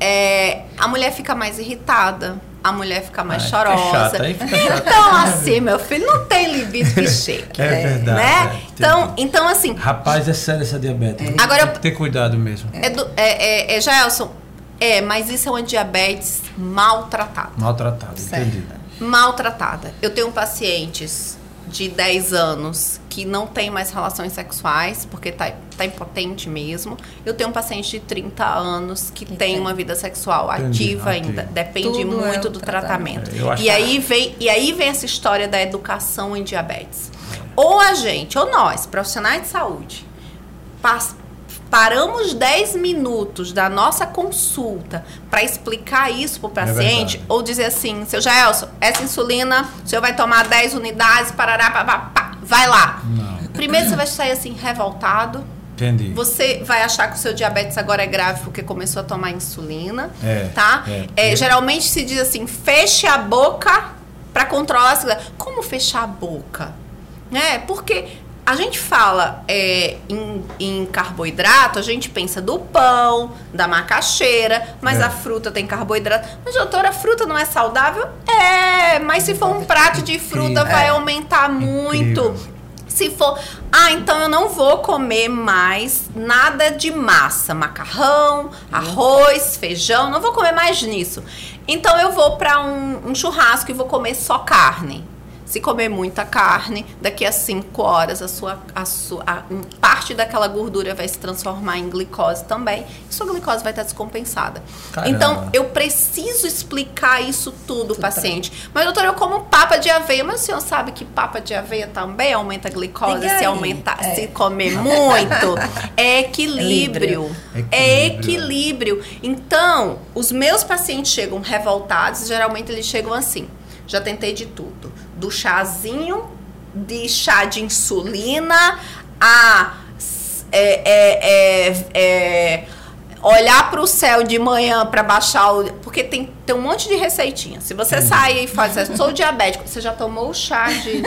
é, a mulher fica mais irritada. a mulher fica mais Ah, chorosa. fica chata, fica. Então, assim, meu filho, não tem libido que chegue. *laughs* É verdade, Né? é, então, então, assim, Rapaz, é sério essa diabetes. Agora eu- Tem que ter cuidado mesmo. é, do, é, é, é Jaelson, é, mas isso é uma diabetes maltratada. Maltratado, Certo. entendi. Maltratada. Eu tenho pacientes de 10 anos que não tem mais relações sexuais, porque tá, tá impotente mesmo. Eu tenho um paciente de 30 anos que, Que tem uma vida sexual Entendi, ativa ainda. Depende Tudo é muito o do tratamento. tratamento. É, E que- aí, vem, e aí vem essa história da educação em diabetes. Ou a gente, ou nós, profissionais de saúde, pas- paramos 10 minutos da nossa consulta para explicar isso pro paciente, verdade. ou dizer assim, seu Gelson, essa insulina, o senhor vai tomar 10 unidades, parará, pá, pá, pá, vai lá. Não, Primeiro você vai sair assim, revoltado. entendi. Você vai achar que o seu diabetes agora é grave porque começou a tomar insulina, É, tá? é. É, geralmente se diz assim, feche a boca para controlar a. Como fechar a boca? Né? Porque a gente fala é, em, em carboidrato, a gente pensa do pão, da macaxeira, mas É. a fruta tem carboidrato. Mas, doutora, a fruta não é saudável? É, mas se for um prato de fruta, Incrível. vai É. aumentar muito. Incrível. Se for, ah, então eu não vou comer mais nada de massa, macarrão, arroz, feijão, não vou comer mais nisso. Então eu vou para um, um churrasco e vou comer só carne. Se comer muita carne, daqui a 5 horas a sua, a sua a- parte daquela gordura vai se transformar em glicose também. E sua glicose vai estar descompensada. Caramba. Então, eu preciso explicar isso tudo ao paciente. Mas, doutor, eu como papa de aveia. Mas o senhor sabe que papa de aveia também aumenta a glicose se aumentar, É. se comer muito? *laughs* É equilíbrio. É Equilíbrio. equilíbrio. Então, os meus pacientes chegam revoltados, geralmente eles chegam assim. Já tentei de tudo. Do chazinho, de chá de insulina, a é, é, é, é, olhar para o céu de manhã para baixar o. Porque tem, tem um monte de receitinha. Se você sair e faz assim, sou diabético, você já tomou o chá de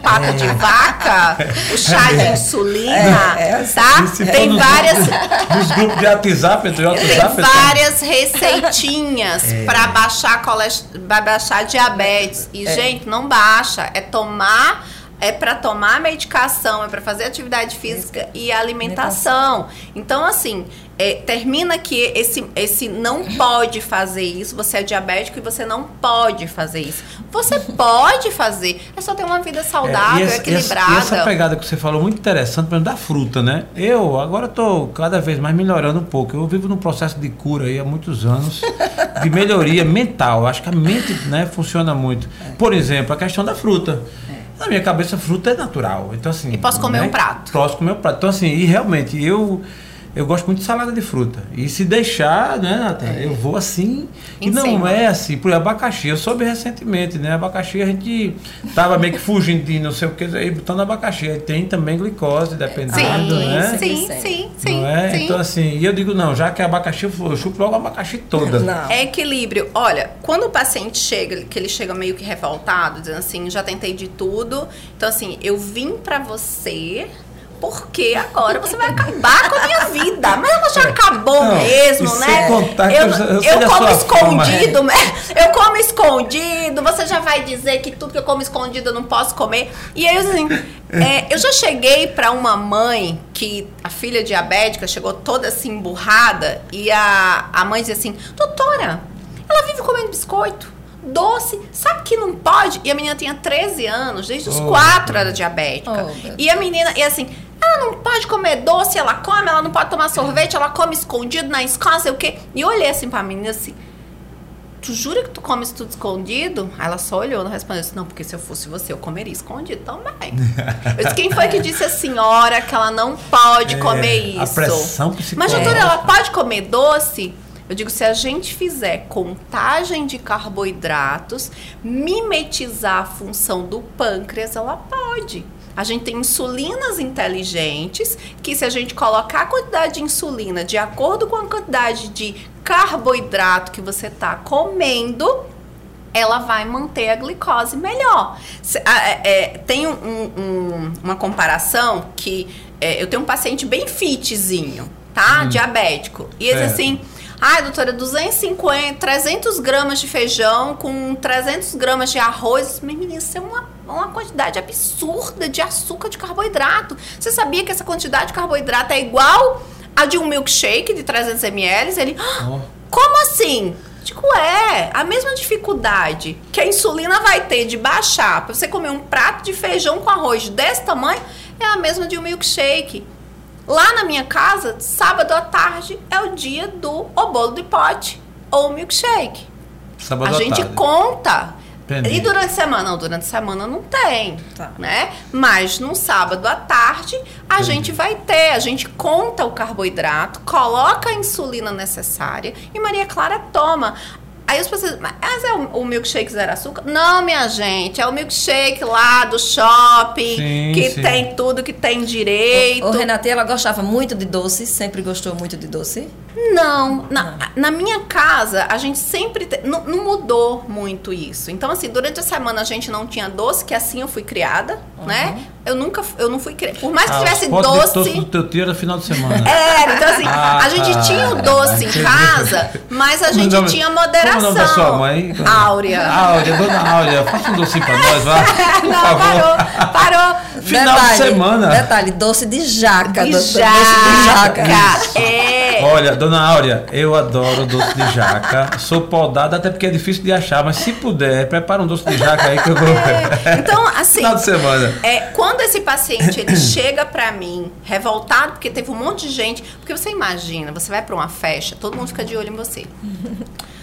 pata de vaca, o chá de insulina, É, é, tá? Tem várias. Nos grupos de WhatsApp, Tem WhatsApp, várias receitinhas É. para baixar colest... baixar diabetes. E, gente, não baixa. É tomar. É para tomar medicação, é para fazer atividade física e alimentação. Então, assim, é, termina que esse, esse não pode fazer isso. Você é diabético e você não pode fazer isso. Você *laughs* pode fazer. É só ter uma vida saudável, É, e essa, equilibrada. E essa, pegada que você falou, muito interessante, por exemplo, da fruta, né? Eu agora estou cada vez mais melhorando um pouco. Eu vivo num processo de cura aí há muitos anos, de melhoria *laughs* mental. Acho que a mente né, funciona muito. Por exemplo, a questão da fruta. Na minha cabeça, fruta é natural. Então, assim. E posso comer né? um prato. Posso comer um prato. Então, assim, e realmente, eu. Eu gosto muito de salada de fruta. E se deixar, né, Natália, eu vou assim. Em e não cima. é assim, por abacaxi. Eu soube recentemente, né? Abacaxi a gente tava meio que fugindo de não sei o que, aí botando abacaxi. Aí tem também glicose, dependendo, Sim, né? sim, sim, sim, não é? sim. Então, assim, e eu digo, não, já que é abacaxi, eu chupo logo o abacaxi toda. Não. É equilíbrio. Olha, quando o paciente chega, que ele chega meio que revoltado, dizendo assim, já tentei de tudo. Então, assim, eu vim pra você porque agora você vai acabar com a minha vida. Mas ela já acabou Não, mesmo, né? contar eu, eu eu como escondido, né? eu como escondido, você já vai dizer que tudo que eu como escondido eu não posso comer. E aí, assim, é, eu já cheguei pra uma mãe que a filha diabética chegou toda assim emburrada e a, a mãe dizia assim: Doutora, ela vive comendo biscoito. Doce, sabe que não pode? E a menina tinha 13 anos, desde os Oh, 4 era diabética. Oh, e a menina, e assim, ela não pode comer doce, ela come, ela não pode tomar sorvete, ela come escondido na escola, sei o quê. E eu olhei assim pra menina assim, tu jura que tu come isso tudo escondido? Aí ela só olhou, não respondeu assim, não, porque se eu fosse você, eu comeria escondido também. eu disse, quem foi que disse a senhora que ela não pode É, comer isso? a pressão Mas, psicológica. doutora, ela pode comer doce? Eu digo, se a gente fizer contagem de carboidratos, mimetizar a função do pâncreas, ela pode. A gente tem insulinas inteligentes que, se a gente colocar a quantidade de insulina de acordo com a quantidade de carboidrato que você está comendo, ela vai manter a glicose melhor. É, é, tem um- um- uma comparação que é, eu tenho um paciente bem fitzinho, tá? Diabético. E ele Certo. assim: Ai, doutora, 250, 300 gramas de feijão com 300 gramas de arroz. Menina, isso é uma, uma quantidade absurda de açúcar, de carboidrato. Você sabia que essa quantidade de carboidrato é igual a de um milkshake de 300 ml? Ele, oh. como assim? Digo, é, a mesma dificuldade que a insulina vai ter de baixar para você comer um prato de feijão com arroz desse tamanho é a mesma de um milkshake. Lá na minha casa, sábado à tarde é o dia do o bolo de pote ou milkshake. Sábado a gente tarde. conta. Entendi. E durante a semana? Não, durante a semana não tem, tá. né? Mas no sábado à tarde a Entendi. gente vai ter, a gente conta o carboidrato, coloca a insulina necessária e Maria Clara toma. Aí as pessoas, mas é o, o, milkshake zero açúcar? Não, minha gente, é o milkshake lá do shopping, sim, que sim. tem tudo que tem direito. O, o Renate, ela gostava muito de doce, sempre gostou muito de doce? Não, na, ah. na minha casa, a gente sempre, te, não, não, mudou muito isso. Então, assim, durante a semana a gente não tinha doce, que assim eu fui criada, uhum. né? Eu nunca, eu não fui criada, por mais que ah, tivesse doce... doce do teu tio era final de semana. Era, *laughs* então assim, ah, a gente tinha o doce em casa, mas a gente nome, tinha moderação. Como é o nome da sua mãe? Áurea. Áurea, dona Áurea, faça um docinho pra nós, *laughs* por não, favor. parou, parou. Final detalhe, de semana. Detalhe, doce de jaca. De doce, jaca. Doce de jaca. É. Olha, dona Áurea, eu adoro doce de jaca. Sou podada, até porque é difícil de achar, mas se puder, prepara um doce de jaca aí que eu vou. É. Então, assim. Final de semana. É, quando esse paciente ele chega pra mim revoltado, porque teve um monte de gente. Porque você imagina, você vai pra uma festa, todo mundo fica de olho em você.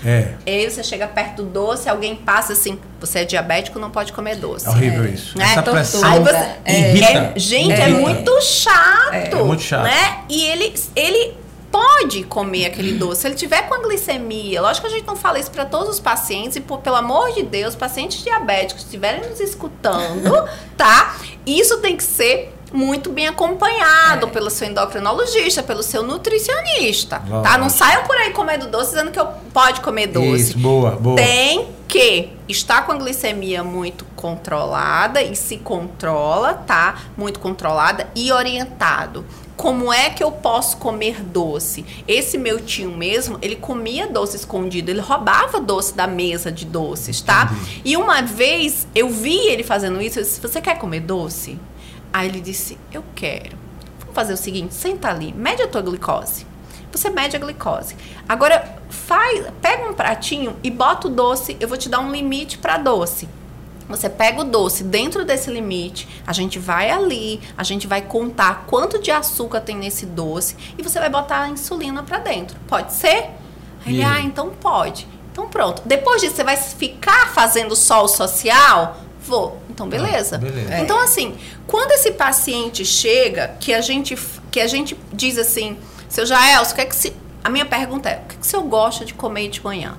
É. E aí você chega perto do doce, alguém passa assim, você é diabético, não pode comer doce. É horrível isso. Né? Essa então, pressão aí você, irrita. É, gente, é, é muito chato. É, é muito chato. Né? E ele, ele pode comer aquele doce. Se ele tiver com a glicemia, lógico que a gente não fala isso para todos os pacientes, e por, pelo amor de Deus, pacientes diabéticos estiverem nos escutando, *laughs* tá? Isso tem que ser muito bem acompanhado é. pelo seu endocrinologista, pelo seu nutricionista, tá? Não saiam por aí comendo doce dizendo que eu pode comer doce. Isso, boa, boa. Tem que estar com a glicemia muito controlada e se controla, tá? Muito controlada e orientado como é que eu posso comer doce? Esse meu tio mesmo, ele comia doce escondido, ele roubava doce da mesa de doces, tá? Entendi. E uma vez eu vi ele fazendo isso, eu disse: Você quer comer doce? Aí ele disse: Eu quero. Vamos fazer o seguinte: senta ali, mede a tua glicose. Você mede a glicose. Agora, faz, pega um pratinho e bota o doce. Eu vou te dar um limite para doce. Você pega o doce dentro desse limite, a gente vai ali, a gente vai contar quanto de açúcar tem nesse doce e você vai botar a insulina para dentro. Pode ser? Aí ele, ah, então pode. Então pronto. Depois disso, você vai ficar fazendo sol social? Vou. Então, beleza. Ah, beleza. Então, assim, quando esse paciente chega, que a gente, que a gente diz assim, seu Jael, o que é que se. A minha pergunta é: o que, é que o senhor gosta de comer de manhã?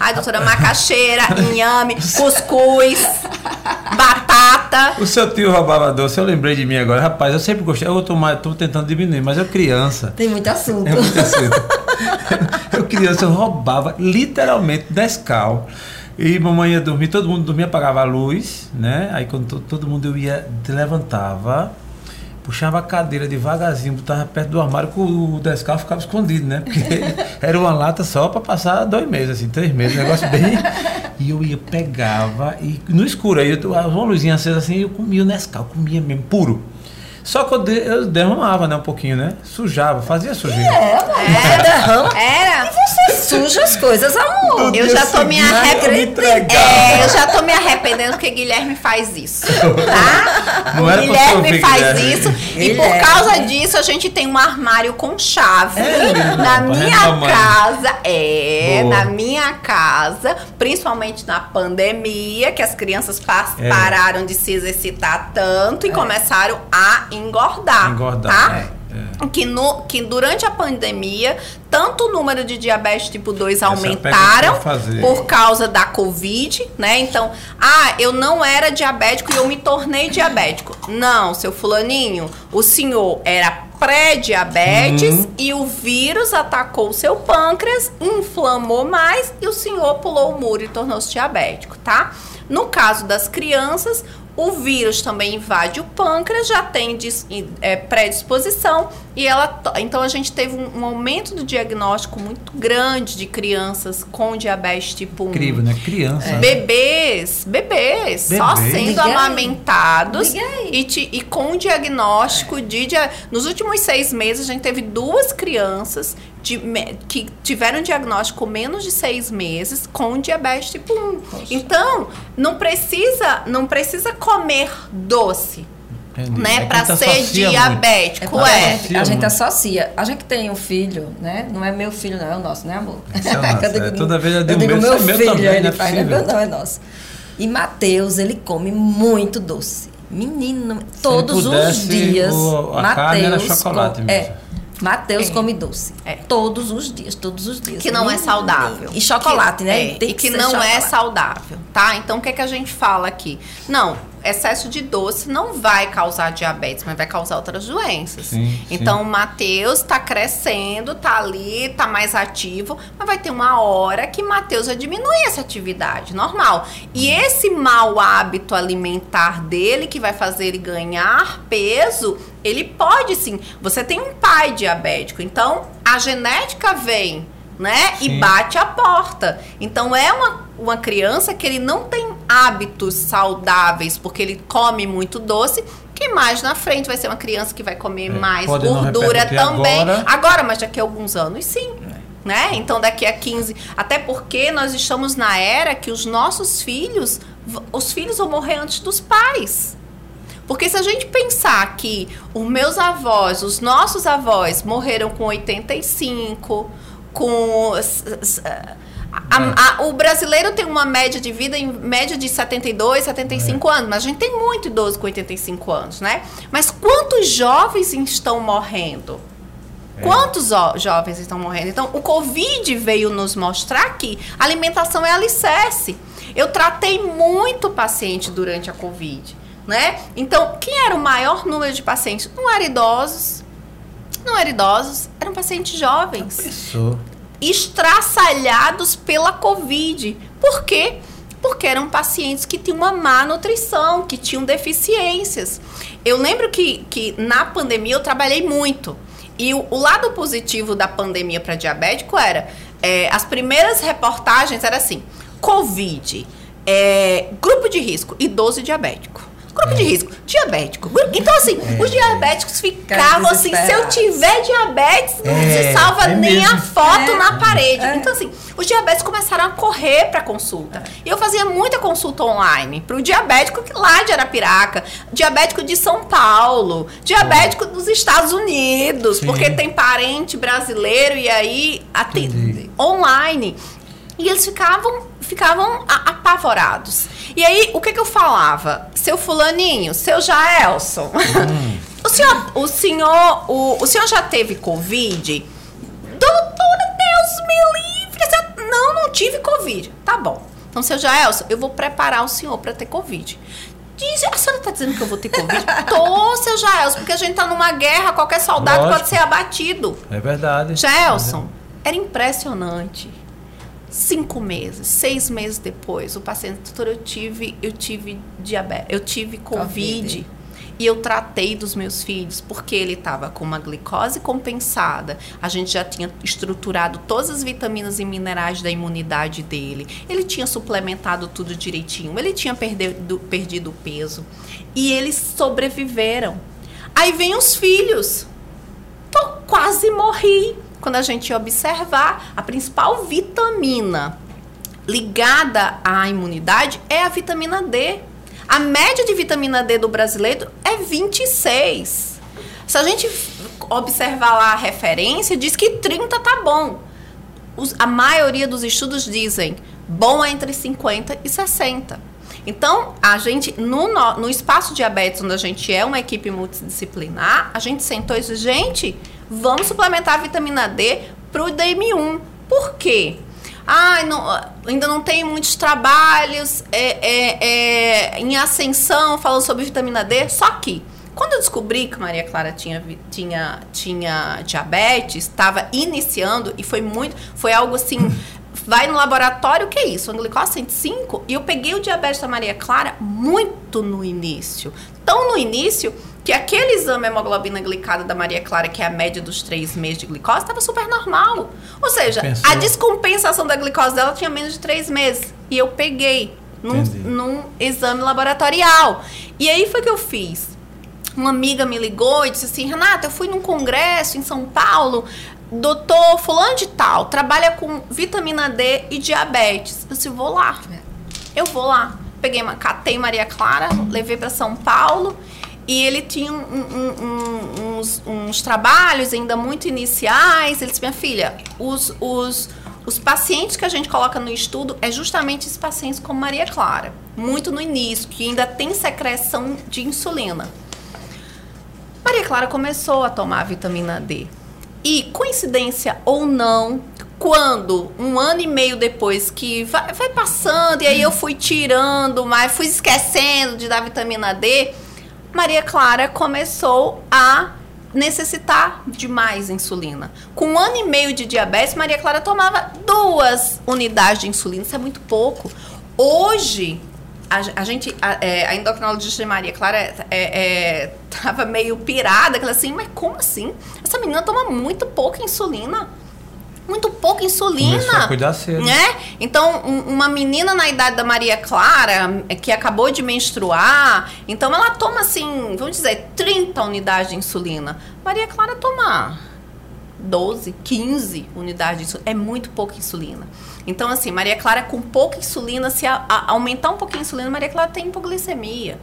Ai, doutora, macaxeira, *laughs* inhame, cuscuz, batata. O seu tio roubava doce, eu lembrei de mim agora. Rapaz, eu sempre gostei. Eu tô, tô tentando diminuir, mas eu criança. Tem muito assunto. É muito assunto. *laughs* eu criança, eu roubava literalmente Nescau. E mamãe ia dormir, todo mundo dormia, apagava a luz, né? Aí quando todo mundo eu ia, levantava puxava a cadeira devagarzinho, botava perto do armário, que o Descal ficava escondido, né? Porque *laughs* era uma lata só para passar dois meses, assim, três meses, um negócio bem. *laughs* E eu ia, pegava, e no escuro, aí eu, uma luzinha acesa assim, eu comia o Nescau, comia mesmo, puro. Só que eu, de, eu derramava, né, um pouquinho, né? Sujava, fazia sujeira. É, é. derrama. Era. E você suja as coisas, amor. Eu já tô me arrependendo. É, eu já tô me arrependendo porque Guilherme faz isso. *laughs* Tá? Não o Guilherme faz Guilherme. isso. Guilherme. E por causa disso, a gente tem um armário com chave. É, na minha casa. É, Boa. na minha casa, principalmente na pandemia, que as crianças é. pararam de se exercitar tanto e é. começaram a engordar. Engordar. Tá? É. É. Que, no, que durante a pandemia, tanto o número de diabetes tipo 2 aumentaram por causa da Covid, né? Então, ah, eu não era diabético e eu me tornei diabético. Não, seu fulaninho, o senhor era pré-diabetes uhum. e o vírus atacou o seu pâncreas, inflamou mais e o senhor pulou o muro e tornou-se diabético, tá? No caso das crianças, o vírus também invade o pâncreas, já tem é, predisposição E ela, então a gente teve um, um, aumento do diagnóstico muito grande de crianças com diabetes tipo 1. Incrível, né? Criança. É. Bebês, bebês, bebês, só sendo Liga amamentados e, te, e, com diagnóstico é. de, de. Nos últimos seis meses, a gente teve duas crianças de, que tiveram diagnóstico menos de seis meses com diabetes tipo 1. Nossa. Então, não precisa, não precisa comer doce. Entendi. Né, é para ser diabético, é. é. A gente associa. A gente tem um filho, né? Não é meu filho, não, é o nosso, né, amor? É *laughs* nosso, é. digo, toda vez eu digo, eu digo meu, meu filho, também, ele faz, não é meu, não, é nosso. E Matheus, ele come muito doce. Menino, todos os dias. O, a Mateus chocolate mesmo. É, Mateus é. come doce. É. Todos os dias, todos os dias. Que não é saudável. E chocolate, que, né? É, Tem e que, que não é chocolate. é saudável, tá? Então o que, é que a gente fala aqui? Não, excesso de doce não vai causar diabetes, mas vai causar outras doenças. Sim, então, sim. o Matheus está crescendo, tá ali, tá mais ativo, mas vai ter uma hora que Matheus vai diminuir essa atividade, normal. E esse mau hábito alimentar dele, que vai fazer ele ganhar peso, ele pode sim. Você tem um pai diabético, então a genética vem né? Sim. E bate a porta. Então é uma, uma criança que ele não tem hábitos saudáveis, porque ele come muito doce, que mais na frente vai ser uma criança que vai comer é, mais gordura também. Agora. agora, mas daqui a alguns anos sim. É. Né? Então daqui a 15, até porque nós estamos na era que os nossos filhos, os filhos vão morrer antes dos pais. Porque se a gente pensar que os meus avós, os nossos avós morreram com 85, com. A, é. a, o brasileiro tem uma média de vida em média de 72, 75 é. anos, mas a gente tem muito idoso com 85 anos, né? Mas quantos jovens estão morrendo? É. Quantos jovens estão morrendo? Então, o Covid veio nos mostrar que alimentação é alicerce. Eu tratei muito paciente durante a Covid, né? Então, quem era o maior número de pacientes? Não eram idosos, não eram idosos, eram pacientes jovens. Pessoa. Estraçalhados pela Covid. Por quê? Porque eram pacientes que tinham uma má nutrição, que tinham deficiências. Eu lembro que, que na pandemia eu trabalhei muito. E o, o lado positivo da pandemia para diabético era: é, as primeiras reportagens era assim: Covid, é, grupo de risco, idoso e diabético grupo de risco, diabético. Então, assim, é. os diabéticos ficavam assim, se eu tiver diabetes, não é. se salva é nem mesmo. a foto na é. parede. É. Então, assim, os diabéticos começaram a correr para consulta. E eu fazia muita consulta online para o diabético lá de Arapiraca, diabético de São Paulo, diabético dos Estados Unidos, Sim. porque tem parente brasileiro e aí atende online. E eles ficavam, ficavam apavorados. E aí, o que, que eu falava? Seu fulaninho, seu Jaelson, hum. *laughs* o senhor, o senhor, o, o senhor já teve Covid? Doutora, Deus me livre! Não, não tive Covid. Tá bom. Então, seu Jaelson, eu vou preparar o senhor para ter Covid. Diz, a senhora tá dizendo que eu vou ter Covid? *laughs* Tô, seu Jaelson, porque a gente tá numa guerra, qualquer soldado Lógico. pode ser abatido. É verdade. Jaelson, era impressionante cinco meses, seis meses depois, o paciente, doutor, eu tive, eu tive diabetes, eu tive COVID, COVID. E eu tratei dos meus filhos porque ele estava com uma glicose compensada. A gente já tinha estruturado todas as vitaminas e minerais da imunidade dele. Ele tinha suplementado tudo direitinho. Ele tinha perdido, perdido peso. E eles sobreviveram. Aí vem os filhos. Tô quase morri quando a gente observar, a principal vitamina ligada à imunidade é a vitamina D. A média de vitamina D do brasileiro é 26. Se a gente observar lá a referência, diz que 30 tá bom. Os, a maioria dos estudos dizem bom é entre 50 e 60. Então, a gente, no, no espaço diabetes, onde a gente é uma equipe multidisciplinar, a gente sentou e disse, gente, vamos suplementar a vitamina D para o DM1. Por quê? Ah, não, ainda não tem muitos trabalhos é, é, é, em ascensão falando sobre vitamina D. Só que, quando eu descobri que Maria Clara tinha, tinha, tinha diabetes, estava iniciando e foi muito. Foi algo assim. Vai no laboratório, o que é isso? Uma glicose 105? E eu peguei o diabetes da Maria Clara muito no início. Tão no início que aquele exame hemoglobina glicada da Maria Clara, que é a média dos três meses de glicose, estava super normal. Ou seja, Pensou. a descompensação da glicose dela tinha menos de três meses. E eu peguei num, num exame laboratorial. E aí foi que eu fiz. Uma amiga me ligou e disse assim: Renata, eu fui num congresso em São Paulo doutor fulano de tal, trabalha com vitamina D e diabetes. Eu disse, vou lá. Eu vou lá. Peguei uma, catei Maria Clara, levei para São Paulo e ele tinha um, um, um, uns, uns, trabalhos ainda muito iniciais. Ele disse, minha filha, os, os, os pacientes que a gente coloca no estudo é justamente esses pacientes como Maria Clara, muito no início, que ainda tem secreção de insulina. Maria Clara começou a tomar vitamina D. E, coincidência ou não, quando um ano e meio depois que vai, vai, passando, e aí eu fui tirando, mas fui esquecendo de dar vitamina D, Maria Clara começou a necessitar de mais insulina. Com um ano e meio de diabetes, Maria Clara tomava duas unidades de insulina, isso é muito pouco. Hoje, a, a gente, a, é, a, endocrinologista de Maria Clara é, é, tava meio pirada, ela assim, mas como assim? Essa menina toma muito pouca insulina. Muito pouca insulina. Começou a cuidar cedo. Né? Então, um, uma menina na idade da Maria Clara, que acabou de menstruar, então ela toma assim, vamos dizer, 30 unidades de insulina. Maria Clara toma 12, 15 unidades de insulina. É muito pouca insulina. Então, assim, Maria Clara com pouca insulina, se a, a, aumentar um pouquinho a insulina, Maria Clara tem hipoglicemia.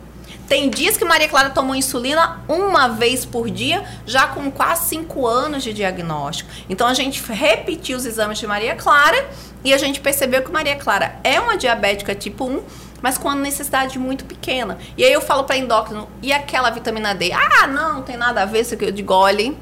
Tem dias que Maria Clara tomou insulina uma vez por dia, já com quase 5 anos de diagnóstico. Então a gente repetiu os exames de Maria Clara e a gente percebeu que Maria Clara é uma diabética tipo 1, mas com uma necessidade muito pequena. E aí eu falo para endócrino, e aquela vitamina D? Ah, não, não tem nada a ver, isso que eu digo, olhem,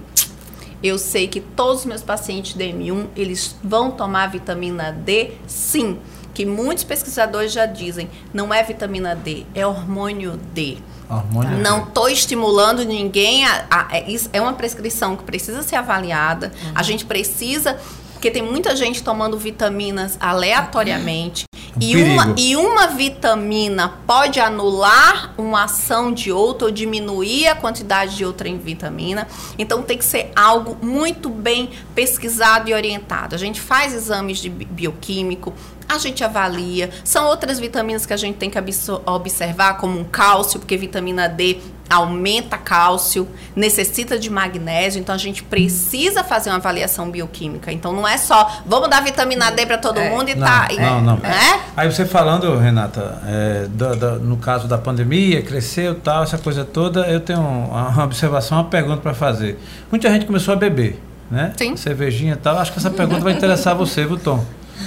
eu sei que todos os meus pacientes de M1, eles vão tomar vitamina D, sim. Que muitos pesquisadores já dizem, não é vitamina D, é hormônio D. Hormônio não estou estimulando ninguém. A, a, é, é uma prescrição que precisa ser avaliada. Uhum. A gente precisa porque tem muita gente tomando vitaminas aleatoriamente. E uma, e uma vitamina pode anular uma ação de outra ou diminuir a quantidade de outra vitamina. Então tem que ser algo muito bem pesquisado e orientado. A gente faz exames de bioquímico, a gente avalia. São outras vitaminas que a gente tem que observar, como um cálcio, porque vitamina D aumenta cálcio, necessita de magnésio, então a gente precisa fazer uma avaliação bioquímica. Então não é só vamos dar vitamina D para todo é. mundo e não, tá. Não, não. É? Aí você falando, Renata, é, do, do, no caso da pandemia, cresceu tal, essa coisa toda, eu tenho uma observação, uma pergunta para fazer. Muita gente começou a beber, né? Sim. Cervejinha e tal. Acho que essa pergunta vai interessar você, viu, Tom?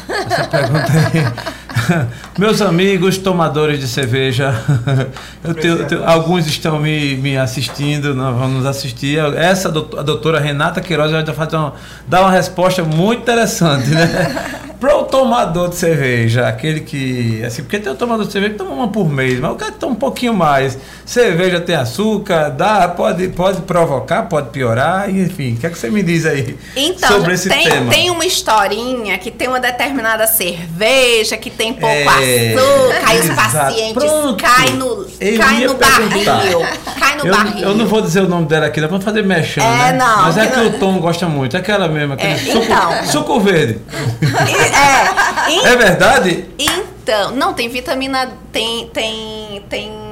Essa pergunta aí. *laughs* Meus amigos tomadores de cerveja, eu tenho, tenho, alguns estão me, me assistindo, nós vamos assistir. Essa a doutora Renata Queiroz vai fazer uma, dar uma resposta muito interessante, né? *laughs* Para o tomador de cerveja, aquele que. Assim, porque tem o tomador de cerveja que toma uma por mês, mas o cara toma um pouquinho mais. Cerveja tem açúcar, dá, pode, pode provocar, pode piorar, enfim. O que é que você me diz aí então, sobre esse tem, tema? Tem uma historinha que tem uma determinada cerveja que tem pouco é, açúcar, aí os pacientes Pronto. caem no, caem no barril. Cai no eu, barril. Eu não vou dizer o nome dela aqui, dá pra fazer mexendo, é, né? Não, mas é que, que o Tom gosta muito, é aquela aquele é, suco, então. suco verde. É, é verdade? Então, não, tem vitamina, tem, tem, tem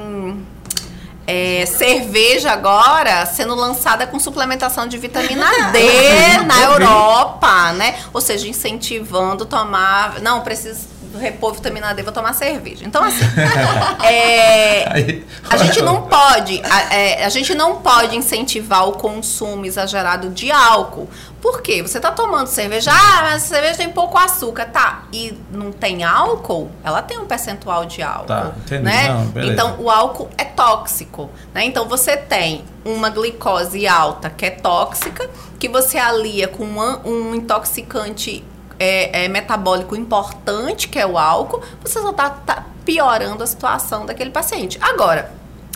é, cerveja agora sendo lançada com suplementação de vitamina D *laughs* na Europa, né? Ou seja, incentivando tomar. Não, precisa repor vitamina D, vou tomar cerveja. Então, assim, *laughs* é, a gente não pode, a, é, a, gente não pode incentivar o consumo exagerado de álcool. Por quê? Você tá tomando cerveja, ah, mas a cerveja tem pouco açúcar, tá? E não tem álcool, ela tem um percentual de álcool, tá, né? Não, então, o álcool é tóxico, né? Então, você tem uma glicose alta que é tóxica, que você alia com um, um intoxicante é, é, metabólico importante, que é o álcool, você só está tá piorando a situação daquele paciente. Agora,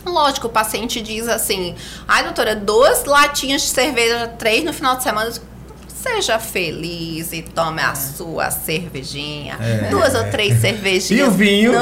lógico, o paciente diz assim: ai, doutora, duas latinhas de cerveja, três no final de semana. Seja feliz e tome a sua cervejinha. É. Duas ou três cervejinhas. *laughs* E o vinho?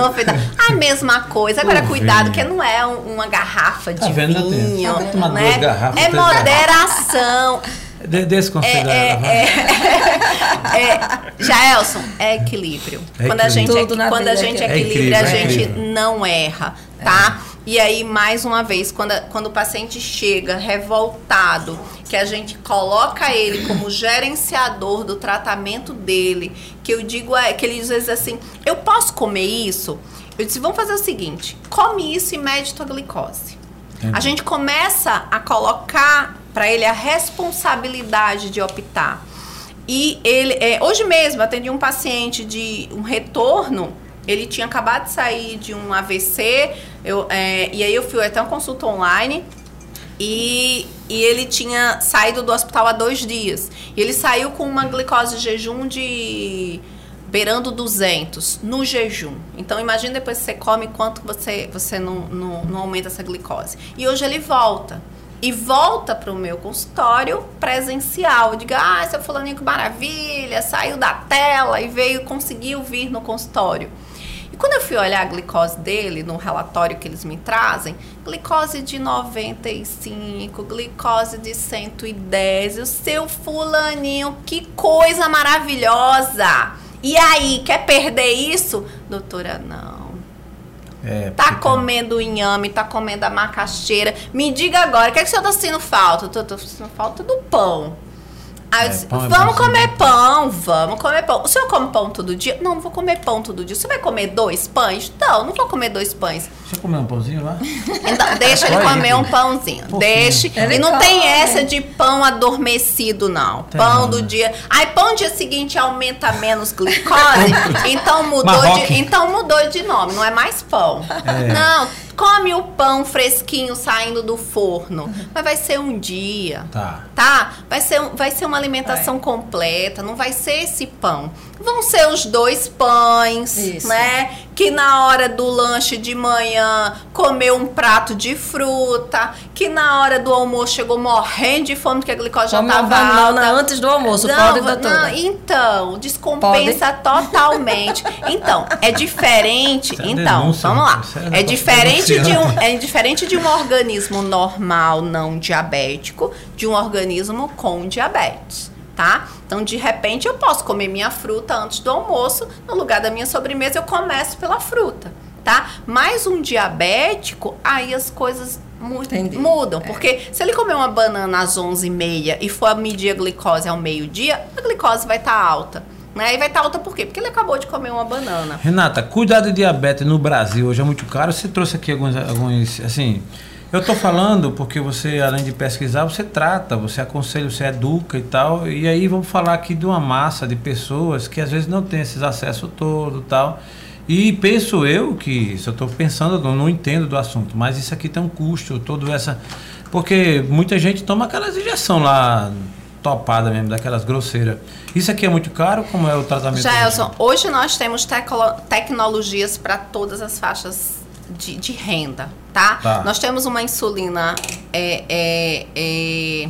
A *laughs* mesma coisa. Agora, O cuidado, vinho. que não é um- uma garrafa de Tá tenho- vinho. né? duas garrafas, é garrafas. moderação. De, desse conselho. É, é, vai. é, *laughs* Jaelson, é equilíbrio. É quando a gente, na quando a é gente equilíbrio. equilibra, É a gente não erra, tá? E aí, mais uma vez, quando, a- quando o paciente chega revoltado, que a gente coloca ele como *coughs* gerenciador do tratamento dele, que eu digo é que ele diz assim, eu posso comer isso? Eu disse, vamos fazer o seguinte, come isso e mede tua glicose. A gente começa a colocar para ele a responsabilidade de optar. E ele, é, hoje mesmo, atendi um paciente de um retorno. Ele tinha acabado de sair de um AVC. Eu, é, e aí eu fui até uma consulta online. E, e ele tinha saído do hospital há dois dias. E ele saiu com uma glicose de jejum de beirando 200 no jejum. Então imagina depois que você come quanto você você não, não, não aumenta essa glicose. E hoje ele volta. E volta para o meu consultório presencial. Diga, ah, seu fulaninho que maravilha, saiu da tela e veio, conseguiu vir no consultório. E quando eu fui olhar a glicose dele no relatório que eles me trazem, glicose de 95, glicose de 110, o seu fulaninho, que coisa maravilhosa! E aí, quer perder isso? Doutora, não. É, Tá porque- comendo inhame, tá comendo a macaxeira. Me diga agora, o que, é que o senhor tá sentindo falta? Eu tô, tô sentindo falta do pão. Aí eu É, disse, pão é vamos bonzinho. comer pão, vamos comer pão. O senhor come pão todo dia? Não, não vou comer pão todo dia. Você vai comer dois pães? Não, não vou comer dois pães. Deixa eu comer um pãozinho lá. Então, deixa ele comer um pãozinho. Pouquinho. Deixe. Ele e não come. tem essa de pão adormecido, não. Tem pão não, do né? dia. Aí, pão dia seguinte aumenta menos glicose. *laughs* então mudou Marroque. de. Então mudou de nome, não é mais pão. É. Não, come o pão fresquinho saindo do forno. Mas vai ser um dia. Tá. Tá? Vai ser, vai ser uma alimentação completa, não vai ser esse pão. Vão ser os dois pães, Isso. né? Que na hora do lanche de manhã comeu um prato de fruta, que na hora do almoço chegou morrendo de fome porque a glicose já estava alta. antes do almoço, Não, pode, doutora? não, então, descompensa totalmente. Então, é diferente. É então, denúncia, vamos lá. é É diferente de um, é diferente de um organismo normal não diabético de um organismo com diabetes, tá? Então, de repente, eu posso comer minha fruta antes do almoço, no lugar da minha sobremesa eu começo pela fruta, tá? Mas um diabético, aí as coisas mu- Entendi. mudam, porque se ele comer uma banana às 11h30 e for medir a glicose ao meio-dia, a glicose vai estar alta. Né? E vai estar alta por quê? Porque ele acabou de comer uma banana. Renata, cuidar de diabetes no Brasil hoje é muito caro. Você trouxe aqui alguns, alguns assim. Eu tô falando porque você, além de pesquisar, você trata, você aconselha, você educa e tal. E aí vamos falar aqui de uma massa de pessoas que às vezes não tem esses acessos todo tal. E penso eu que, se eu estou pensando, eu não entendo do assunto, mas isso aqui tem um custo, todo essa. Porque muita gente toma aquelas injeção lá topada mesmo, daquelas grosseiras. Isso aqui é muito caro? Como é o tratamento? Jaelson, hoje nós temos tecnologias para todas as faixas de, de renda, tá? Tá. Nós temos uma insulina, é, é, é,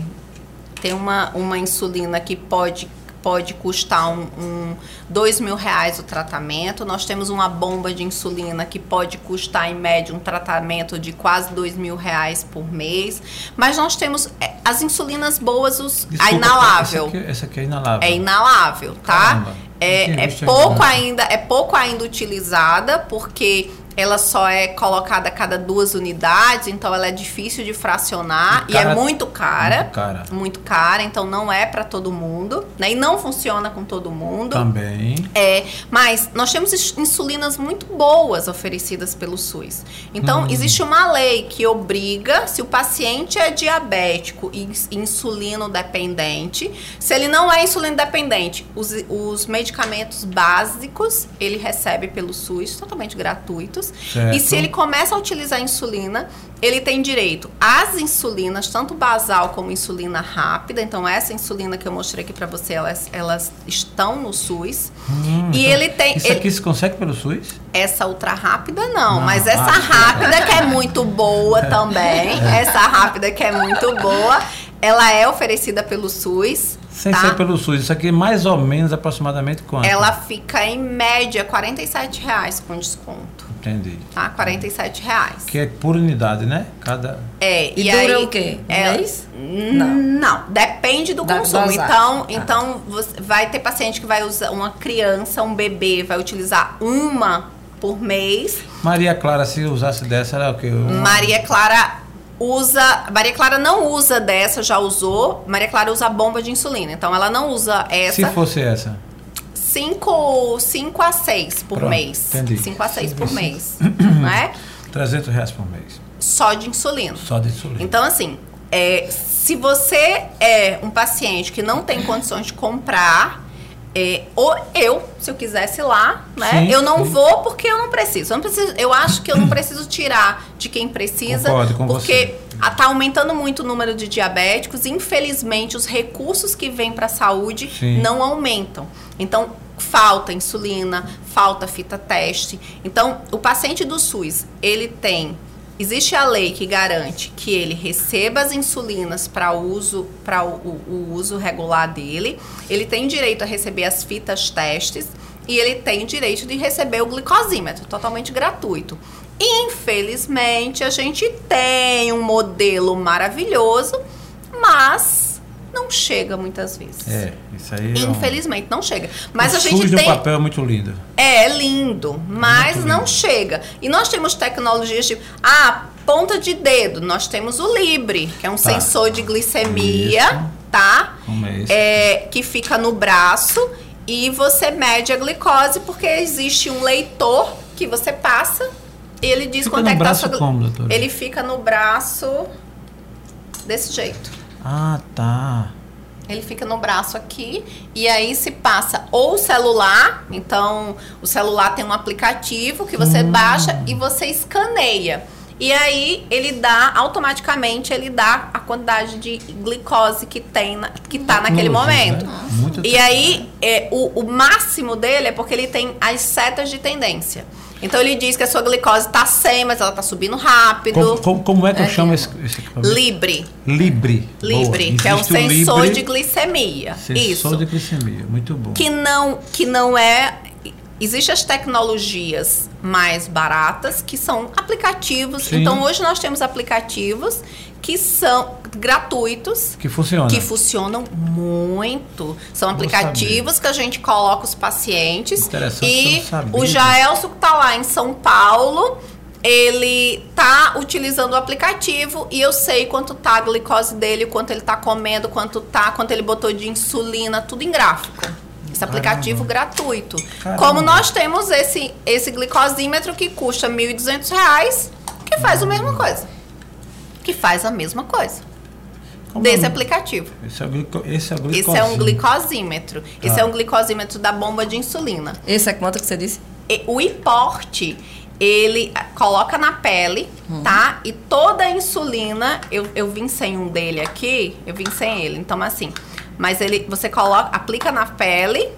tem uma, uma insulina que pode pode custar um, um dois mil reais o tratamento. Nós temos uma bomba de insulina que pode custar em média um tratamento de quase dois mil reais por mês. Mas nós temos é, as insulinas boas, os, a Desculpa, inalável. Essa aqui, essa aqui é inalável. É inalável, tá? Caramba. É, é pouco ainda, é pouco ainda utilizada porque ela só é colocada a cada duas unidades, então ela é difícil de fracionar E e, é cara- muito cara, muito cara. muito cara, então não é para todo mundo, né? E não funciona com todo mundo. Também. É, mas nós temos ins- insulinas muito boas oferecidas pelo SUS. Então, Hum. existe uma lei que obriga, se o paciente é diabético e ins- insulino dependente, se ele não é insulino dependente, os, os medicamentos básicos ele recebe pelo SUS, totalmente gratuitos. Certo. E se ele começa a utilizar insulina, ele tem direito às insulinas, tanto basal como insulina rápida. Então, essa insulina que eu mostrei aqui para você, elas, elas estão no SUS. Hum, e então, ele tem. Isso ele- aqui se consegue pelo SUS? essa ultra rápida não, Não, mas essa ah, rápida que é muito boa *laughs* também, essa rápida que é muito boa, ela é oferecida pelo SUS, Sem tá? ser pelo SUS. Isso aqui é mais ou menos aproximadamente quanto? Ela fica em média 47 reais com desconto. Entendi. Tá? 47 reais. Que é por unidade, né? Cada. É, E e, dura aí, o quê? Um é, mês? Não. Não, depende do Da consumo. Então, Tá. então você vai ter paciente que vai usar, uma criança, um bebê, vai utilizar uma por mês. Maria Clara, se usasse dessa, era o quê? Maria Clara usa. Maria Clara não usa dessa, já usou. Maria Clara usa bomba de insulina. Então ela não usa Se essa. fosse essa. 5 cinco a 6 por Pronto, mês. entendi. 5 a 6 por mês. né? 300 *clears throat* reais por mês. Só de insulina. Só de insulina. Então, assim, é, se você é um paciente que não tem condições de comprar, é, ou eu, se eu quisesse ir lá, né? Sim, eu não sim. vou porque eu não preciso. Eu, não preciso. eu acho que eu não preciso tirar de quem precisa, Concordo com porque você. A- tá aumentando muito o número de diabéticos. Infelizmente, os recursos que vêm para a saúde Sim. não aumentam. Então, falta insulina, falta fita teste. Então, o paciente do SUS, ele tem Existe a lei que garante que ele receba as insulinas para uso para o, o- o uso regular dele. Ele tem direito a receber as fitas testes e ele tem direito de receber o glicosímetro, totalmente gratuito. Infelizmente, a gente tem um modelo maravilhoso, mas não chega muitas vezes. É, isso aí. é um- Infelizmente, não chega. Mas o a gente tem. no papel é muito lindo. É, é lindo, mas não lindo. chega. E nós temos tecnologias tipo, ah, ponta de dedo, nós temos o Libre, que é um Tá. sensor de glicemia, Isso. tá? É? É, que fica no braço e você mede a glicose porque existe um leitor que você passa ele diz Fica quanto no é que tá braço sua glu- como, doutora? Ele fica no braço desse jeito. Ah, tá. Ele fica no braço aqui e aí se passa ou o celular, então o celular tem um aplicativo que você Hum. baixa e você escaneia. E aí ele dá automaticamente ele dá a quantidade de glicose que tem na, que tá naquele Tecnologia, momento. né? Muito E aí é, o, o máximo dele é porque ele tem as setas de tendência. Então ele diz que a sua glicose tá 100, mas ela tá subindo rápido. Como, como- como é que eu É. chamo esse, esse equipamento? Libre, Libre. Libre, que é um sensor de glicemia. Sensor Isso. de glicemia. Muito bom. que não que não é Existem as tecnologias mais baratas, que são aplicativos. Sim. Então, hoje nós temos aplicativos que são gratuitos, Que funciona. que funcionam muito. São aplicativos que a gente coloca os pacientes. Interessante, E o Jaelso que está lá em São Paulo, ele tá utilizando o aplicativo e eu sei quanto tá a glicose dele, quanto ele tá comendo, quanto tá, quanto ele botou de insulina, tudo em gráfico. Esse aplicativo gratuito. Caramba. Como nós temos esse, esse glicosímetro que custa 1.200 reais, que faz a mesma coisa. Que faz a mesma coisa. Como desse é? aplicativo. Esse é o, glico, esse é o Esse é um glicosímetro. glicosímetro. Esse Tá. é um glicosímetro da bomba de insulina. Esse é quanto que você disse? E o iporte, ele ah, coloca na pele, tá? E toda a insulina, eu, eu vim sem um dele aqui, eu vim sem ele. Então, assim, mas ele, você coloca, aplica na pele,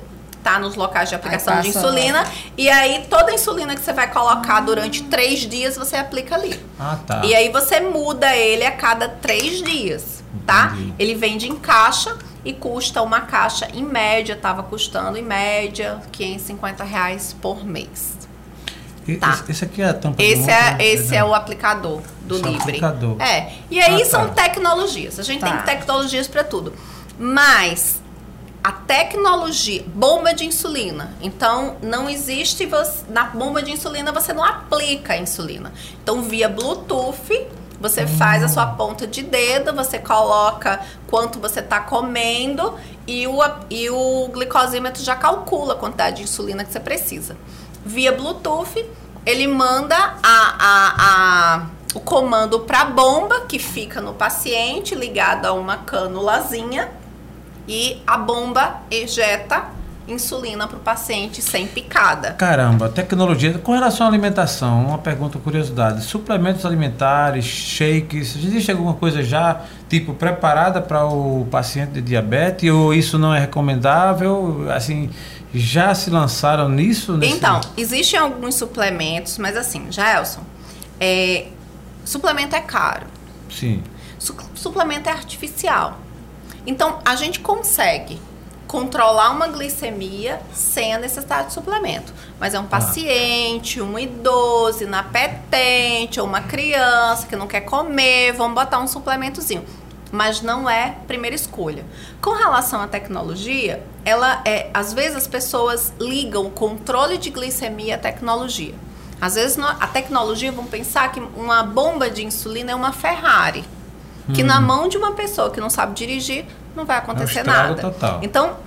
tá? Nos locais de aplicação Aí de passa insulina. E aí, toda a insulina que você vai colocar durante três dias, você aplica ali. Ah, tá. E aí você muda ele a cada três dias, tá? Entendi. Ele vende em caixa e custa uma caixa, em média, estava custando em média 550 reais por mês. Tá. Esse, esse aqui é a tampa do Esse outro, é, né? esse é o aplicador do Esse é o Libre. aplicador. É. E aí Ah, são tá. tecnologias. A gente Tá. tem tecnologias para tudo. Mas a tecnologia, bomba de insulina. Então, não existe você, na bomba de insulina você não aplica a insulina. Então, via Bluetooth, você faz a sua ponta de dedo, você coloca quanto você está comendo e o, e o glicosímetro já calcula a quantidade de insulina que você precisa. Via Bluetooth, ele manda a, a, a- o comando para a bomba que fica no paciente, ligado a uma canulazinha e a bomba ejeta insulina para o paciente sem picada. Caramba, tecnologia. Com relação à alimentação, uma pergunta, curiosidade. Suplementos alimentares, shakes, existe alguma coisa já, tipo, preparada para o paciente de diabetes? Ou isso não é recomendável? Assim, já se lançaram nisso? nesse- Então, existem alguns suplementos, mas assim, Gelson, é, suplemento é caro. Sim. Su- suplemento é artificial. Então, a gente consegue controlar uma glicemia sem a necessidade de suplemento. Mas é um paciente, um idoso, inapetente, ou uma criança que não quer comer, vamos botar um suplementozinho. Mas não é primeira escolha. Com relação à tecnologia, ela é, às vezes as pessoas ligam o controle de glicemia à tecnologia. Às vezes a tecnologia vão pensar que uma bomba de insulina é uma Ferrari. Que na mão de uma pessoa que não sabe dirigir, não vai acontecer É um nada. total. Então,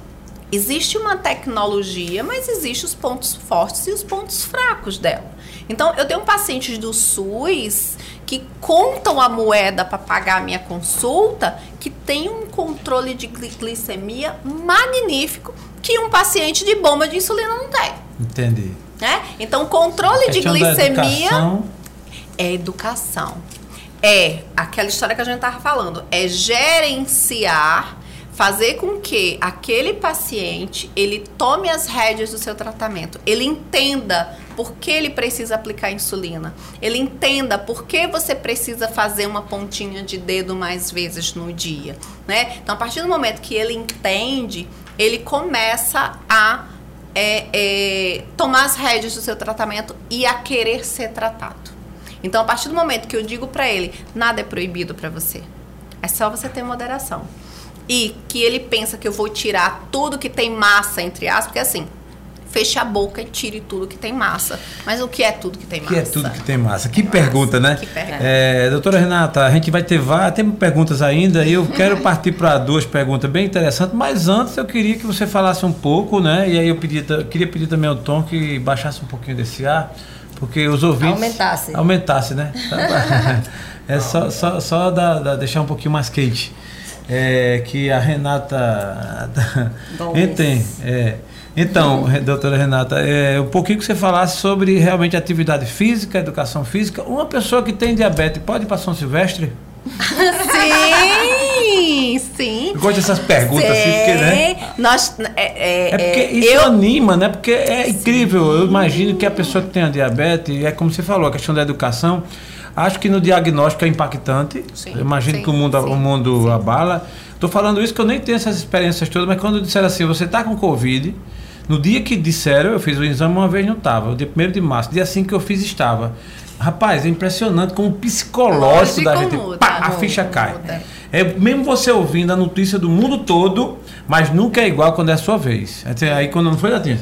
existe uma tecnologia, mas existe os pontos fortes e os pontos fracos dela. Então, eu tenho pacientes do SUS que contam a moeda para pagar a minha consulta, que tem um controle de gli- glicemia magnífico que um paciente de bomba de insulina não tem. Entendi. Né? Então, controle de Questão da glicemia educação, é educação. É aquela história que a gente estava falando, é gerenciar, fazer com que aquele paciente ele tome as rédeas do seu tratamento, ele entenda por que ele precisa aplicar insulina, ele entenda por que você precisa fazer uma pontinha de dedo mais vezes no dia, né? Então, a partir do momento que ele entende, ele começa a é, é, tomar as rédeas do seu tratamento e a querer ser tratado. Então, a partir do momento que eu digo pra ele, nada é proibido pra você, é só você ter moderação. E que ele pensa que eu vou tirar tudo que tem massa, entre aspas, porque assim, feche a boca e tire tudo que tem massa. Mas o que é tudo que tem massa? que é tudo que tem massa. Que pergunta, né? Que pergunta. É, doutora Renata, a gente vai ter várias, tem perguntas ainda e eu quero *laughs* partir para duas perguntas bem interessantes, mas antes eu queria que você falasse um pouco, né? E aí eu pedi, ta- queria pedir também ao Tom que baixasse um pouquinho desse ar, porque os ouvintes... Aumentasse. Aumentasse, né? *laughs* É só, só, só da, da- deixar um pouquinho mais quente. É, que a Renata... Entende? É. Então, doutora Renata, é, um pouquinho que você falasse sobre realmente atividade física, educação física. Uma pessoa que tem diabetes pode ir para São Silvestre? *laughs* Sim, sim. Eu gosto dessas perguntas assim, porque, né? Nós, é, é, É porque é, isso eu, anima, né? Porque é incrível. Eu imagino que a pessoa que tem a diabetes, é como você falou, a questão da educação. Acho que no diagnóstico é impactante. Sim, Eu imagino sim, que o mundo, sim, o mundo sim. abala. Estou falando isso que eu nem tenho essas experiências todas, mas quando disseram assim, você está com Covid, no dia que disseram, eu fiz o exame uma vez não estava, o dia 1 de março, dia 5 que eu fiz estava. Rapaz, é impressionante como o psicológico da Lógico, gente, muda, pá, a ficha cai. muda. É mesmo você ouvindo a notícia do mundo todo, mas nunca é igual quando é a sua vez. Aí, quando não foi, Latinha,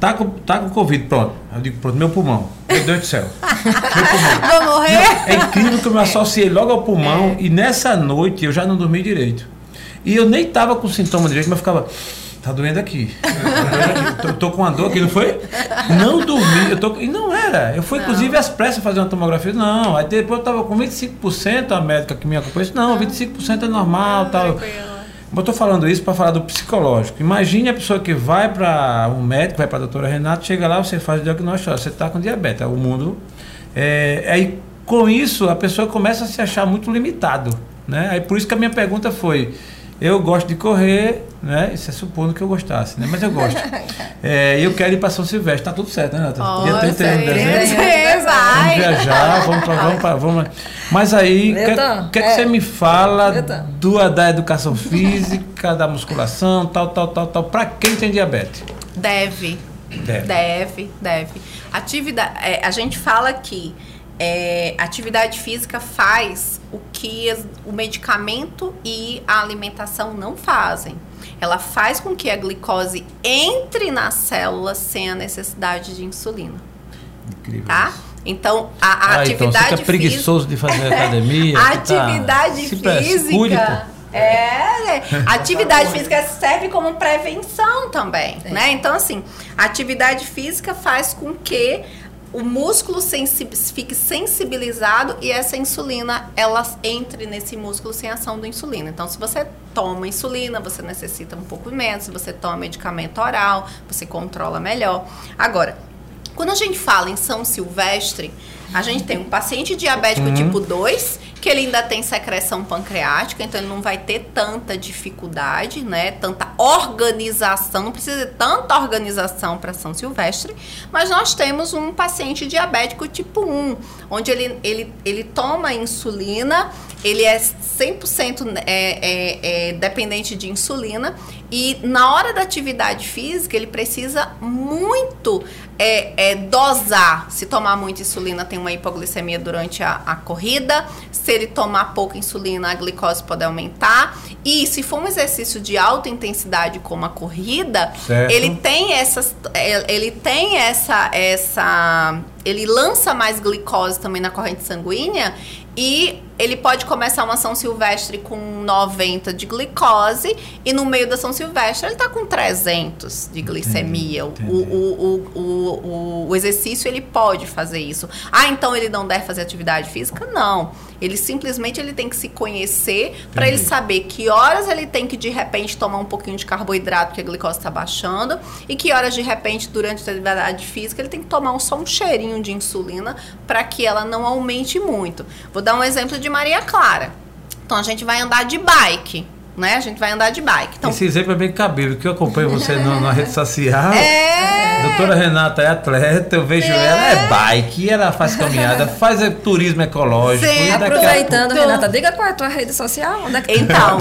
tá com, tá com Covid, pronto. Eu digo, pronto, meu pulmão. Meu Deus do céu. *laughs* Meu pulmão. vou morrer. É incrível que eu me associei logo ao pulmão e nessa noite eu já não dormi direito. E eu nem tava com sintoma direito, mas ficava. Tá doendo aqui. Tá aqui. Tô, tô com uma dor aqui, não foi? Não dormi. Eu tô, e não era. Eu fui, inclusive, às pressas fazer uma tomografia. Não. Aí depois eu tava com 25%, a médica que me acompanhou disse, não, 25% é normal. tal. Mas eu tô falando isso para falar do psicológico. Imagine a pessoa que vai para um médico, vai para a doutora Renata, chega lá, você faz o diagnóstico, você está com diabetes. O mundo. É, aí, com isso, a pessoa começa a se achar muito limitado. Né? Aí, por isso que a minha pergunta foi. Eu gosto de correr, né? Isso é supondo que eu gostasse, né? Mas eu gosto. *laughs* É, E eu quero ir para São Silvestre, tá tudo certo, né, Renata? Dia 31 de dezembro. Você Vamos vai. viajar, vamos pra, vamos pra, vamos. Mas aí, o que, Então, que, que é. você me fala do, da educação física, da musculação, tal, tal, tal, tal, pra quem tem diabetes? Deve. Deve. Deve, deve. Atividade, é, a gente fala que é, atividade física faz o que o medicamento e a alimentação não fazem. Ela faz com que a glicose entre nas células sem a necessidade de insulina, Incrível. tá? Então, a, a Ah, então atividade fica física... preguiçoso de fazer *laughs* academia. A tá- atividade se física. cuide, é, é. atividade física serve como prevenção também, É. né? Então assim, a atividade física faz com que o músculo sensi fique sensibilizado e essa insulina ela entre nesse músculo sem ação da insulina. Então, se você toma insulina, você necessita um pouco menos. Se você toma medicamento oral, você controla melhor. Agora, quando a gente fala em São Silvestre, a gente tem um paciente diabético tipo 2, que ele ainda tem secreção pancreática, então ele não vai ter tanta dificuldade, né? Tanta organização, não precisa de tanta organização para São Silvestre, mas nós temos um paciente diabético tipo 1, onde ele, ele, ele toma insulina ele é 100% é, é, é dependente de insulina e na hora da atividade física ele precisa muito é, é, dosar. Se tomar muita insulina, tem uma hipoglicemia durante a, a, corrida. Se ele tomar pouca insulina, a glicose pode aumentar. E se for um exercício de alta intensidade, como a corrida, certo. ele tem essas, é, ele tem essa, essa, ele lança mais glicose também na corrente sanguínea e ele pode começar uma São Silvestre com 90 de glicose e no meio da São Silvestre ele está com 300 de glicemia. Entendi, entendi. O, o, o, o, exercício ele pode fazer isso. Ah, então ele não deve fazer atividade física? Não. Ele simplesmente ele tem que se conhecer para ele saber que horas ele tem que de repente tomar um pouquinho de carboidrato porque a glicose está baixando e que horas de repente durante a atividade física ele tem que tomar só um cheirinho de insulina para que ela não aumente muito. Vou dar um exemplo de Maria Clara. Então a gente vai andar de bike né? A gente vai andar de bike. Então, Esse exemplo é bem cabível, que eu acompanho você no, na rede social. É. Doutora Renata é atleta, eu vejo é. ela é bike, ela faz caminhada, faz turismo ecológico. Sim, aproveitando, Renata, diga qual é a tua rede social, onde é que Então,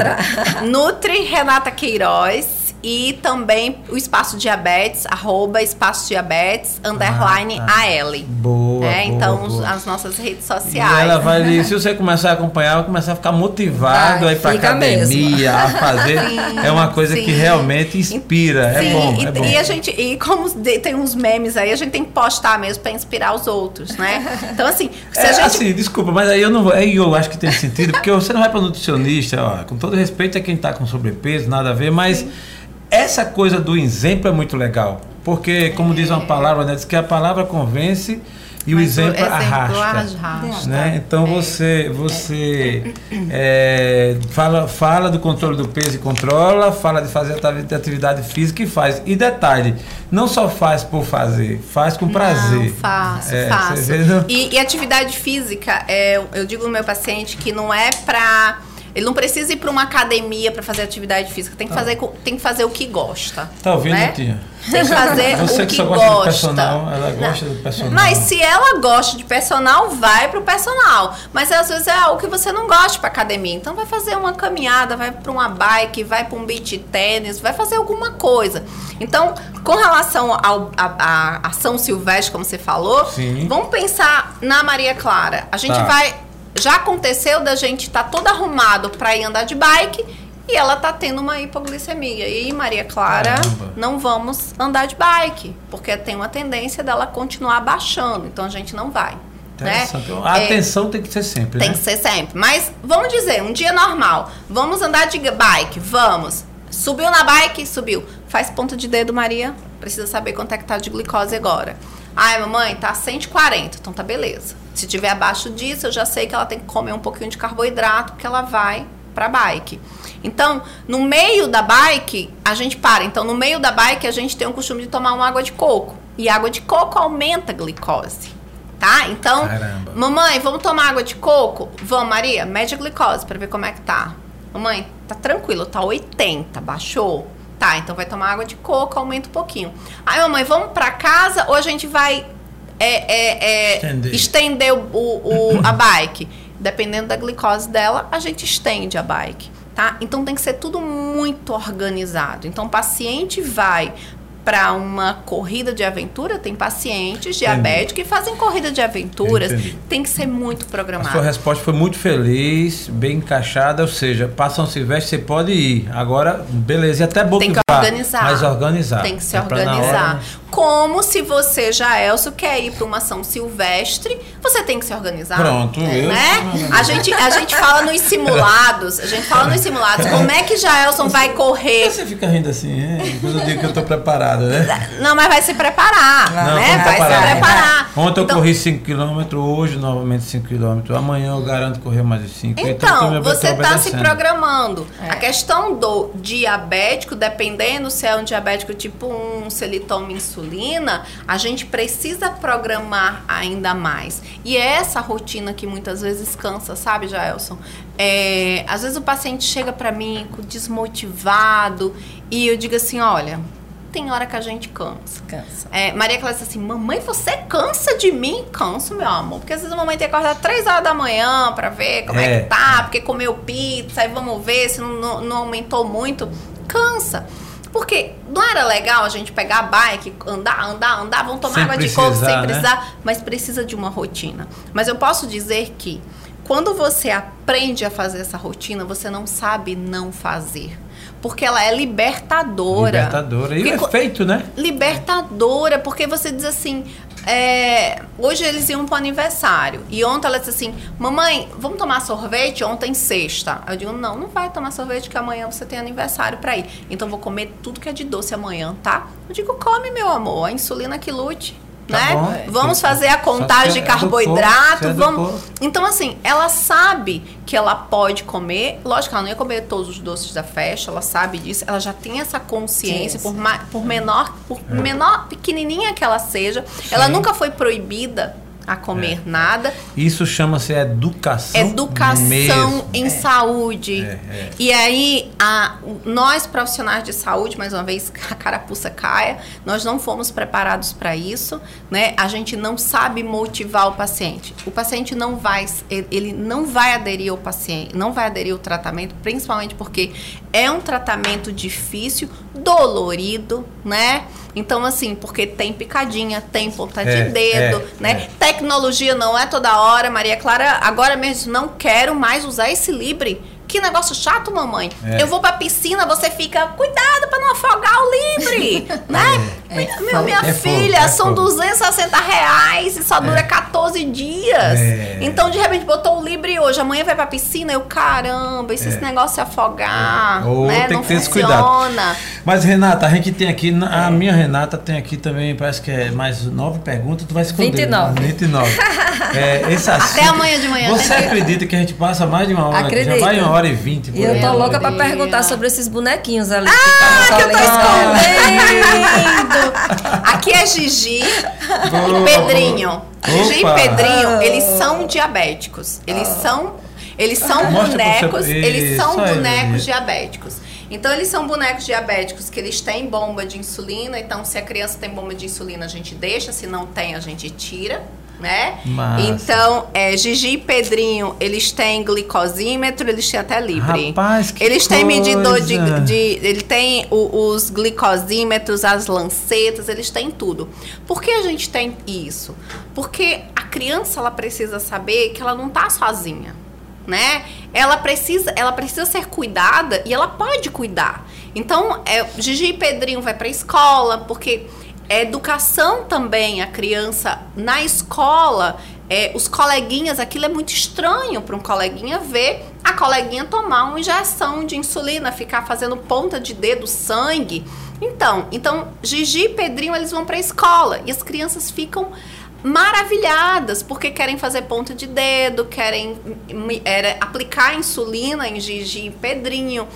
Nutri Renata Queiroz e também o Espaço Diabetes, arroba Espaço Diabetes, underline ah, tá. AL. Boa, é, boa, Então, boa. as nossas redes sociais. E ela vai, se *laughs* você começar a acompanhar, vai começar a ficar motivado vai, a ir pra academia, mesmo. a fazer. *laughs* Sim, é uma coisa sim. que realmente inspira. É sim, é bom, e, é bom. E a gente, e como tem uns memes aí, a gente tem que postar mesmo para inspirar os outros, né? *laughs* Então, assim, se é, a gente... assim, desculpa, mas aí eu não vou. Aí eu acho que tem sentido, porque você não vai para nutricionista, ó, com todo respeito a quem tá com sobrepeso, nada a ver, mas. Sim essa coisa do exemplo é muito legal. Porque, como diz uma palavra, né, diz que a palavra convence e o exemplo, exemplo arrasta, arrasta. Né? Então é. você, você é, fala, fala do controle do peso e controla, fala de fazer atividade física e faz. E detalhe, não só faz por fazer, faz com prazer. Não, faço, é, faço. E, e, atividade física, é, eu digo no meu paciente que não é para ele não precisa ir para uma academia para fazer atividade física. Tem que, tá. fazer, tem que fazer o que gosta. Tá ouvindo, né? tia? Tem que fazer Você o que, que gosta. gosta. personal, ela gosta não. do personal. Mas se ela gosta de personal, vai pro personal. Mas às vezes é algo que você não gosta para academia. Então vai fazer uma caminhada, vai para uma bike, vai para um beach tênis, vai fazer alguma coisa. Então, com relação à ação silvestre, como você falou, Sim. vamos pensar na Maria Clara. A gente tá. vai já aconteceu da gente estar tá todo arrumado para ir andar de bike e ela tá tendo uma hipoglicemia. E Maria Clara, Caramba. não vamos andar de bike, porque tem uma tendência dela continuar baixando. Então a gente não vai. Né? A é, atenção tem que ser sempre, Tem né? que ser sempre. Mas vamos dizer, um dia normal, vamos andar de bike, vamos. Subiu na bike, subiu. Faz ponta de dedo, Maria. Precisa saber quanto é que tá de glicose agora. Ai, mamãe, tá 140. Então tá beleza. Se tiver abaixo disso, eu já sei que ela tem que comer um pouquinho de carboidrato, porque ela vai para bike. Então, no meio da bike, a gente para. Então, no meio da bike, a gente tem o costume de tomar uma água de coco. E água de coco aumenta a glicose. Tá? Então, Caramba. mamãe, vamos tomar água de coco? Vamos, Maria, mede a glicose para ver como é que tá. Mamãe, tá tranquilo, tá 80, baixou? Tá, então vai tomar água de coco, aumenta um pouquinho. Aí, mamãe, vamos para casa ou a gente vai é, é, é estender, estender o, o, a bike. Dependendo da glicose dela, a gente estende a bike. Tá? Então tem que ser tudo muito organizado. Então o paciente vai para uma corrida de aventura, tem pacientes diabéticos que fazem corrida de aventuras. Entendi. Tem que ser muito programado. A sua resposta foi muito feliz, bem encaixada, ou seja, para São Silvestre você pode ir. Agora, beleza, e até bom Tem que, organizar. Mas organizar. Tem que se é organizar. Como se você, já Elcio, quer ir para uma São Silvestre, você tem que se organizar. Pronto, é, né? A gente, a gente fala nos simulados, a gente fala nos simulados, como é que Jaelson vai correr? Você fica rindo assim, é? Depois eu digo que eu tô preparado, né? Não, mas vai se preparar, não, né? Vai preparar. se preparar. Ontem então, eu corri 5 km, hoje novamente 5 km. Amanhã eu garanto correr mais de 5 Então, então você está se programando. É. A questão do diabético, dependendo se é um diabético tipo 1, se ele toma insulina, insulina, a gente precisa programar ainda mais. E é essa rotina que muitas vezes cansa, sabe, Jaelson? É, às vezes o paciente chega para mim desmotivado e eu digo assim, olha, tem hora que a gente cansa. Cansa. É, Maria Clara disse assim: Mamãe, você cansa de mim? Canso, meu amor. Porque às vezes a mamãe tem que acordar 3 horas da manhã pra ver como é, É. que tá, porque comeu pizza, aí vamos ver se não, não- aumentou muito. Cansa. Porque não era legal a gente pegar a bike, andar, andar, andar, vamos tomar Sem água de coco precisar, sem né? precisar, mas precisa de uma rotina. Mas eu posso dizer que quando você aprende a fazer essa rotina, você não sabe não fazer. Porque ela é libertadora. Libertadora. E Porque o co- efeito, né? libertadora, porque você diz assim. é, hoje eles iam pro aniversário. E ontem ela disse assim: Mamãe, vamos tomar sorvete? Ontem sexta. Eu digo: Não, não vai tomar sorvete, que amanhã você tem aniversário pra ir. Então vou comer tudo que é de doce amanhã, tá? Eu digo: Come, meu amor, a insulina que lute. Tá né? bom. Vamos fazer a contagem de é carboidrato, é vamos. Então, assim, ela sabe que ela pode comer. Lógico, ela não ia comer todos os doces da festa, ela sabe disso. Ela já tem essa consciência, Sim, por, ma- por menor, por menor, pequenininha que ela seja. Ela Sim. nunca foi proibida a comer nada. Isso chama-se educação. Educação mesmo. em saúde. É, é. E aí, a- nós profissionais de saúde, mais uma vez, a carapuça caia, nós não fomos preparados para isso, né? A gente não sabe motivar o paciente. O paciente não vai, ele não vai aderir ao paciente, não vai aderir ao tratamento, principalmente porque é um tratamento difícil, dolorido, né? Então, assim, porque tem picadinha, tem ponta É, de dedo, é, né? é. Tecnologia não é toda hora, Maria Clara. Agora mesmo não quero mais usar esse Libre. Que negócio chato, mamãe. É. Eu vou pra piscina, você fica, cuidado pra não afogar o Libre, *laughs* né? É, Meu, fogo. minha É filha, fogo, é são fogo. 260 reais e só dura 14 dias. É. Então, de repente, botou o Libre hoje, amanhã vai pra piscina, eu, caramba, e se É. esse negócio se afogar, Ou né? tem não que ter esse cuidado. funciona. Mas, Renata, a gente tem aqui. É. A minha Renata tem aqui também, parece que é mais nove perguntas, tu vai esconder. 29. 29. É, esse assunto, amanhã de manhã, Você né? acredita que a gente passa mais de uma hora? Acredito. Já vai uma hora e vinte. E eu tô louca pra perguntar sobre esses bonequinhos ali. Ah, que eu tô escondendo. *laughs* Aqui é Gigi Boa. e Pedrinho. Gigi e Opa. Pedrinho, eles são diabéticos. Eles são, eles são Mostra bonecos, eles são bonecos diabéticos. Então eles são bonecos diabéticos que eles têm bomba de insulina. Então se a criança tem bomba de insulina, a gente deixa, se não tem, a gente tira. Né? Massa. Então, é, Gigi e Pedrinho, eles têm glicosímetro, eles têm até Libre. Rapaz, que eles têm medidor de, coisa. de ele tem o- os glicosímetros, as lancetas, eles têm tudo. Por que a gente tem isso? Porque a criança ela precisa saber que ela não tá sozinha, né? Ela precisa, ela precisa ser cuidada e ela pode cuidar. Então, é, Gigi e Pedrinho vai para escola porque é educação também a criança na escola. É, os coleguinhas, aquilo é muito estranho para um coleguinha ver a coleguinha tomar uma injeção de insulina, ficar fazendo ponta de dedo, sangue. Então, então Gigi e Pedrinho eles vão para a escola e as crianças ficam maravilhadas porque querem fazer ponta de dedo, querem era, aplicar insulina em Gigi e Pedrinho.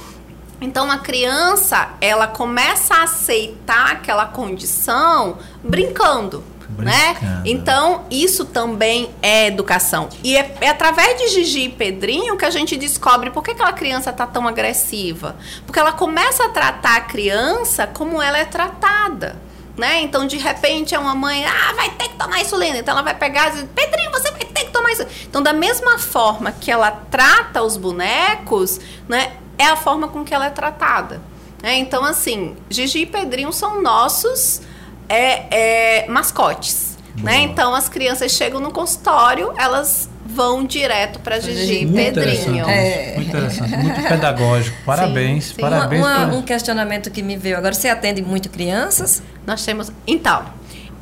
Então a criança, ela começa a aceitar aquela condição brincando, né? Então isso também é educação. E é, é através de Gigi e Pedrinho que a gente descobre por que aquela criança tá tão agressiva. Porque ela começa a tratar a criança como ela é tratada. Né? Então, de repente, é uma mãe, ah, vai ter que tomar insulina. Então, ela vai pegar e dizer, Pedrinho, você vai ter que tomar insulina. Então, da mesma forma que ela trata os bonecos, né, é a forma com que ela é tratada. né? Então, assim, Gigi e Pedrinho são nossos é, é, mascotes. Né? Então, as crianças chegam no consultório, elas vão direto para Gigi e Muito Pedrinho. interessante, É. muito interessante, muito pedagógico. Parabéns, sim. parabéns. Uma- uma- um questionamento que me veio agora. Você atende muito crianças? Nós temos. Então,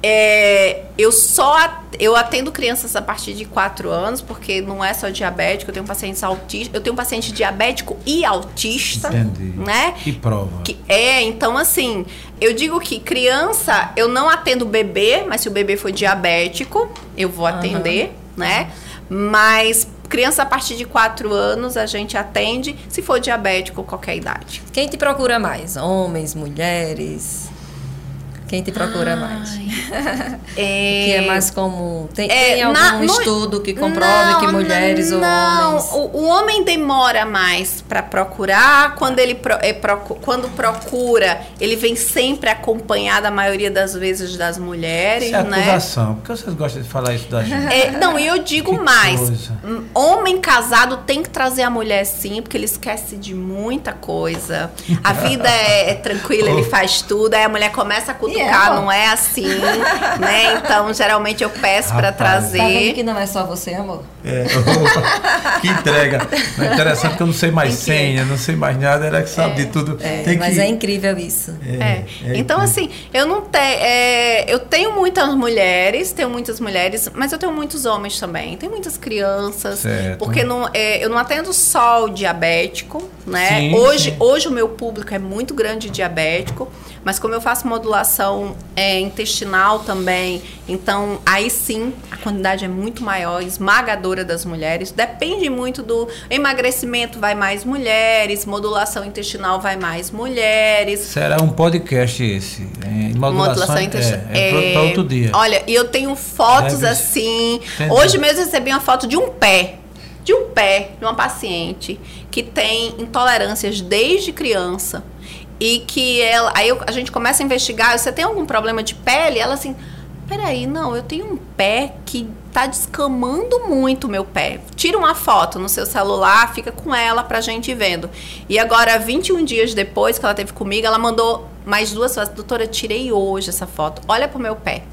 é, eu só eu atendo crianças a partir de 4 anos, porque não é só diabético, eu tenho pacientes autistas, eu tenho paciente diabético e autista, Entendi. né? Que prova. Que é, então assim, eu digo que criança, eu não atendo bebê, mas se o bebê for diabético, eu vou atender, né? Mas criança a partir de 4 anos a gente atende, se for diabético, qualquer idade. Quem te procura mais? Homens, mulheres? Quem te procura mais? É... *laughs* O que é mais comum? Tem, É, tem algum na- no- estudo que comprove que Não, mulheres não, ou homens... O, o homem demora mais para procurar. Quando ele pro- é, procu- quando procura, ele vem sempre acompanhado, a maioria das vezes, das mulheres, Isso é né? acusação. Por que vocês gostam de falar isso da gente? É, *laughs* não, e eu digo Que mais. coisa. Hum, Homem casado tem que trazer a mulher sim, porque ele esquece de muita coisa. A *laughs* vida é, é tranquila, ele faz tudo, aí a mulher começa a cutucar, ó. não é assim, né? Então, geralmente eu peço para Rapaz. Tá vendo trazer. que não é só você, amor? É, *laughs* que entrega. É interessante que eu não sei mais senha, não sei mais nada, ela que sabe de tudo. É, Tem mas que... é incrível isso. É. Então, incrível. assim, eu não tenho. eu tenho muitas mulheres, tenho muitas mulheres, mas eu tenho muitos homens também. Tenho muitas crianças. Certo. Porque não, é, eu não atendo só o diabético, né? Sim, hoje, sim. hoje o meu público é muito grande diabético, mas como eu faço modulação é, intestinal também, então aí sim a quantidade é muito maior, esmagadora das mulheres. Depende muito do emagrecimento, vai mais mulheres, modulação intestinal vai mais mulheres. Será um podcast esse? É, modulação, intestinal. É, é, para outro dia. Olha, e eu tenho fotos Deve- assim. Entendi. Hoje mesmo eu recebi uma foto de um pé. De um pé de uma paciente que tem intolerâncias desde criança. E que ela. Aí eu- a gente começa a investigar. Você tem algum problema de pele? Ela assim. Peraí, não, eu tenho um pé que tá descamando muito meu pé. Tira uma foto no seu celular, fica com ela pra gente vendo. E agora, 21 dias depois que ela teve comigo, ela mandou mais duas fotos. Doutora, tirei hoje essa foto. Olha pro meu pé.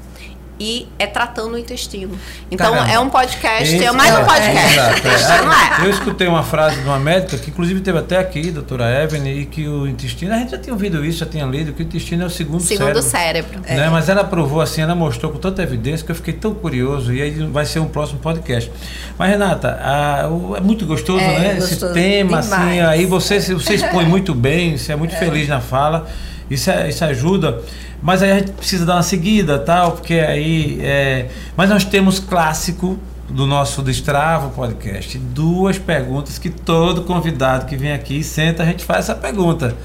E é tratando o intestino. Então, Caramba. é um podcast, Esse- é mais um é, podcast. é. Intestino *laughs* é. Eu escutei uma frase de uma médica que inclusive teve até aqui, doutora Evelyn, e que o intestino, a gente já tinha ouvido isso, já tinha lido, que o intestino é o segundo, Segundo cérebro. cérebro. Né? Mas ela provou assim, ela mostrou com tanta evidência que eu fiquei tão curioso e aí vai ser um próximo podcast. Mas Renata, a- o- é muito gostoso, É, né? Esse gostoso tema, assim, demais. aí você, você expõe muito bem, você é muito feliz na fala, isso, é- isso ajuda. Mas aí a gente precisa dar uma seguida, tal, porque aí. é, Mas nós temos clássico do nosso Destravo podcast, duas perguntas que todo convidado que vem aqui senta, a gente faz essa pergunta.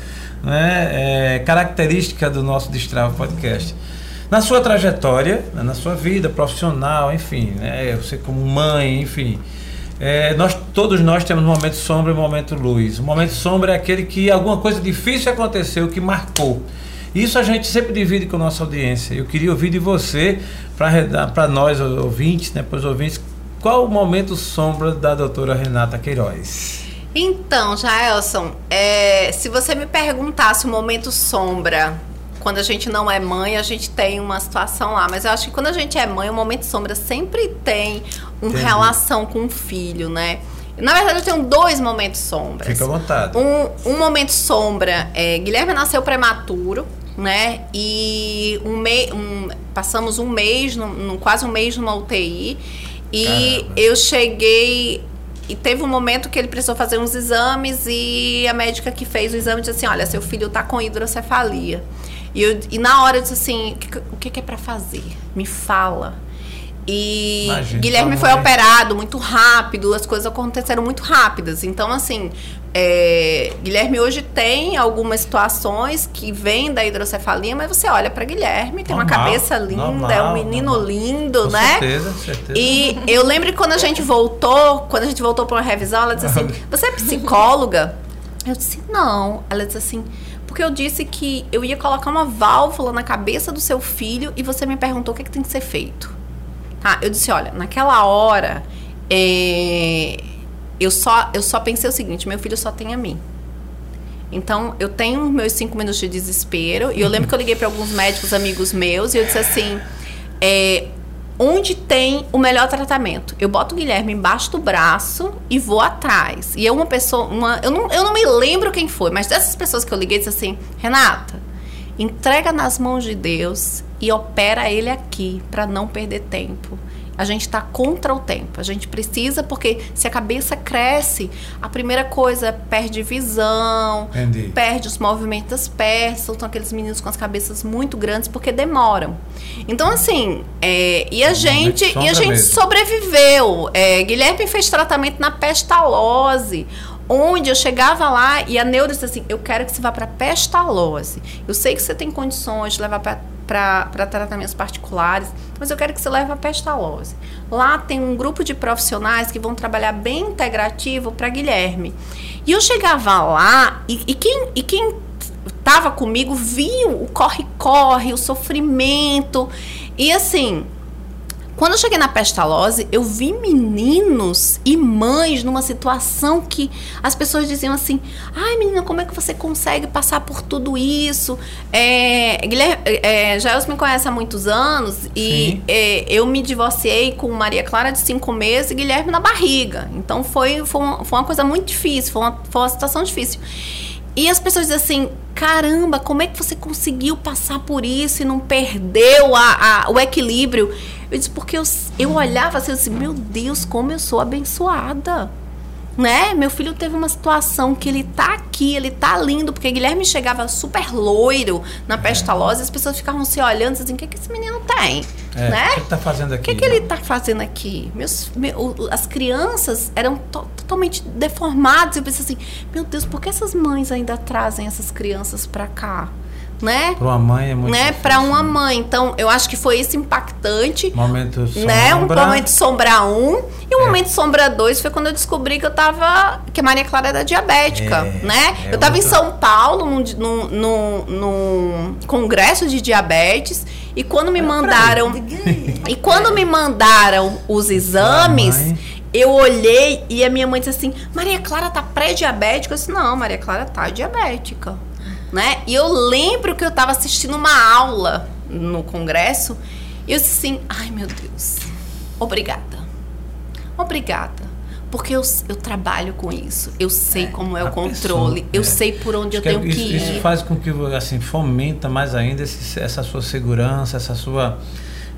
Né? É característica do nosso Destravo podcast. Na sua trajetória, né, na sua vida profissional, enfim, né? Você como mãe, enfim. É, nós, todos nós temos um momento sombra e um momento luz. O momento sombra é aquele que alguma coisa difícil aconteceu, que marcou. Isso a gente sempre divide com a nossa audiência. Eu queria ouvir de você, para nós ouvintes, né, para os ouvintes, qual o momento sombra da doutora Renata Queiroz? Então, Jaelson, é, se você me perguntasse o momento sombra, quando a gente não é mãe, a gente tem uma situação lá. Mas eu acho que quando a gente é mãe, o momento sombra sempre tem uma relação com o filho, né? Na verdade, eu tenho dois momentos sombras. Fica à vontade. Um, um momento sombra é Guilherme nasceu prematuro, né? E um me, um, passamos um mês, num, num- quase um mês numa UTI. E Caramba. eu cheguei. E teve um momento que ele precisou fazer uns exames e a médica que fez o exame disse assim: Olha, seu filho tá com hidrocefalia. E, eu- e na hora eu disse assim: O que, o que é pra fazer? Me fala. E Imagina, Guilherme sua foi operado muito rápido, as coisas aconteceram muito rápidas. Então, assim, é, Guilherme hoje tem algumas situações que vêm da hidrocefalia, mas você olha para Guilherme, tem uma Normal, cabeça linda, normal, é um menino normal. lindo, Com né? certeza, certeza. E eu lembro que quando a gente voltou, quando a gente voltou para uma revisão, ela disse assim: *laughs* Você é psicóloga? Eu disse: Não. Ela disse assim: Porque eu disse que eu ia colocar uma válvula na cabeça do seu filho e você me perguntou o que, é que tem que ser feito. Tá? Eu disse: Olha, naquela hora, é, eu, só, eu só pensei o seguinte: Meu filho só tem a mim. Então, eu tenho meus cinco minutos de desespero. E eu lembro que eu liguei para alguns médicos amigos meus e eu disse assim: é, onde tem o melhor tratamento? Eu boto o Guilherme embaixo do braço e vou atrás. E é uma pessoa, uma, eu, não, eu não me lembro quem foi, mas dessas pessoas que eu liguei, disse assim: Renata, entrega nas mãos de Deus e opera ele aqui para não perder tempo. A gente está contra o tempo. A gente precisa, porque se a cabeça cresce, a primeira coisa perde visão, Entendi. perde os movimentos das pernas, são aqueles meninos com as cabeças muito grandes porque demoram. Então, assim, é, e a gente, e a gente mesmo. sobreviveu. É, Guilherme fez tratamento na pestalose. Onde eu chegava lá e a neuro disse assim: Eu quero que você vá para pestalose. Eu sei que você tem condições de levar para tratamentos particulares, mas eu quero que você leve a pestalose. Lá tem um grupo de profissionais que vão trabalhar bem integrativo para Guilherme. E eu chegava lá e, e quem. E quem estava comigo viu o corre-corre, o sofrimento. E assim, quando eu cheguei na pestalose, eu vi meninos e mães numa situação que as pessoas diziam assim: ai menina, como é que você consegue passar por tudo isso? É, Guilherme, é, me conhece há muitos anos e é, eu me divorciei com Maria Clara de cinco meses e Guilherme na barriga. Então foi, foi, uma, foi uma coisa muito difícil, foi uma, foi uma situação difícil. E as pessoas dizem assim: caramba, como é que você conseguiu passar por isso e não perdeu a, a o equilíbrio? Eu disse, porque eu, eu olhava assim, assim, meu Deus, como eu sou abençoada. Né? Meu filho teve uma situação que ele tá aqui, ele tá lindo, porque Guilherme chegava super loiro na pestalose, é. as pessoas ficavam se olhando assim, o que, que esse menino tem? É, né? O que ele tá fazendo aqui? O que, que ele tá fazendo aqui? Meus, meu, as crianças eram to totalmente deformadas. Eu pensei assim, meu Deus, por que essas mães ainda trazem essas crianças para cá? Né? Para uma mãe é muito né? Para uma mãe. Então, eu acho que foi esse impactante. Momento sombra. Né? Um momento sombra 1 um, e o é. momento sombra 2 foi quando eu descobri que eu tava que a Maria Clara era diabética, é. né? É eu tava outra... em São Paulo num, num, num, num, congresso de diabetes e quando me mandaram *laughs* e quando me mandaram os exames, eu olhei e a minha mãe disse assim: Maria Clara tá pré-diabética? Eu disse: Não, Maria Clara tá diabética né? E eu lembro que eu estava assistindo uma aula no congresso e eu disse assim: ai meu Deus, obrigada. Obrigada. Porque eu, eu trabalho com isso. Eu sei é, como é o controle. Pessoa, eu é. sei por onde Acho eu tenho que, ir. Isso faz com que assim fomenta mais ainda esse, essa sua segurança, essa sua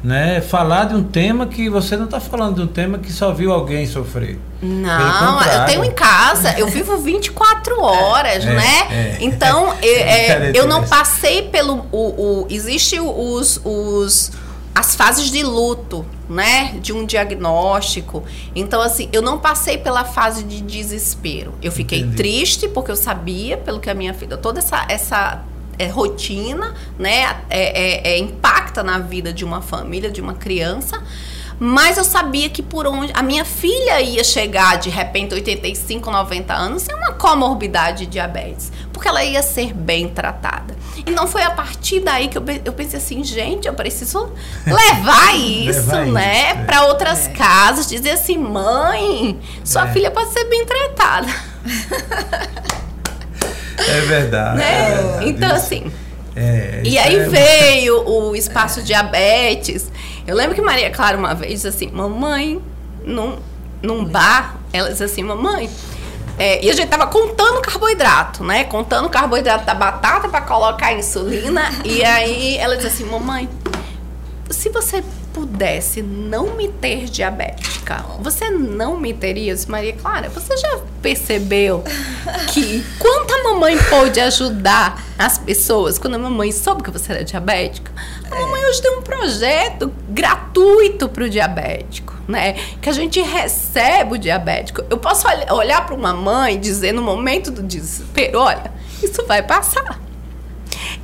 né, falar de um tema que você não está falando de um tema que só viu alguém sofrer. Não, eu tenho em casa, eu vivo 24 horas, é, né? É, então, *laughs* é, é eu não passei pelo. O, o, existe os, os, as fases de luto, né? De um diagnóstico. Então, assim, eu não passei pela fase de desespero. Eu fiquei Entendi. triste porque eu sabia, pelo que a minha filha, toda essa, essa é, rotina, né? É, é, é, impacta na vida de uma família, de uma criança. Mas eu sabia que por onde a minha filha ia chegar de repente 85, 90 anos sem uma comorbidade de diabetes, porque ela ia ser bem tratada. E não foi a partir daí que eu, eu pensei assim, gente, eu preciso *laughs* levar isso, levar né, é. para outras é. casas, dizer assim, mãe, sua é. filha pode ser bem tratada. *laughs* É verdade. Né? É verdade. Então, assim. É, e aí é... veio o espaço diabetes. Eu lembro que Maria Clara uma vez disse assim: Mamãe, num, num bar, ela disse assim: Mamãe. É, e a gente tava contando carboidrato, né? Contando o carboidrato da batata para colocar a insulina. e aí ela disse assim: Mamãe, se você pudesse não me ter diabética, você não me teria? Maria Clara, você já percebeu que *laughs* quanto a mamãe pôde ajudar as pessoas quando a mamãe soube que você era diabética? A mamãe hoje tem um projeto gratuito para o diabético. Né? Que a gente recebe o diabético. Eu posso olhar para uma mãe e dizer no momento do desespero: olha, isso vai passar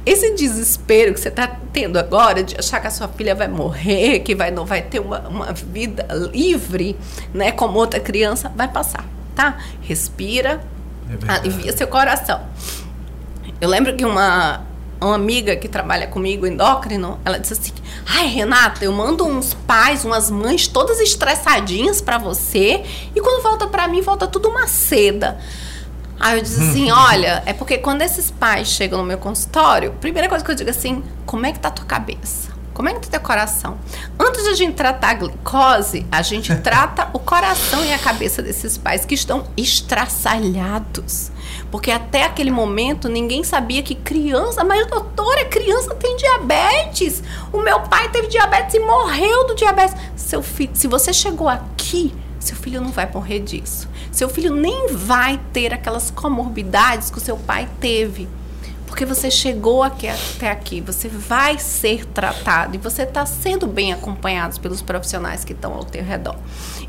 esse desespero que você está tendo agora de achar que a sua filha vai morrer, que vai, não vai ter uma, uma vida livre, né, como outra criança, vai passar, tá? Respira, é alivia seu coração. Eu lembro que uma, uma amiga que trabalha comigo, endócrino, ela disse assim: Ai, Renata, eu mando uns pais, umas mães todas estressadinhas para você, e quando volta para mim, volta tudo uma seda. Aí eu disse assim, olha, é porque quando esses pais chegam no meu consultório, primeira coisa que eu digo assim, como é que tá a tua cabeça? Como é que tá teu coração? Antes de a gente tratar a glicose, a gente *laughs* trata o coração e a cabeça desses pais que estão estraçalhados. Porque até aquele momento ninguém sabia que criança, mas doutora, criança tem diabetes. O meu pai teve diabetes e morreu do diabetes. Seu filho, se você chegou aqui, seu filho não vai morrer disso. Seu filho nem vai ter aquelas comorbidades que o seu pai teve. porque você chegou aqui, até aqui, você vai ser tratado e você está sendo bem acompanhado pelos profissionais que estão ao teu redor.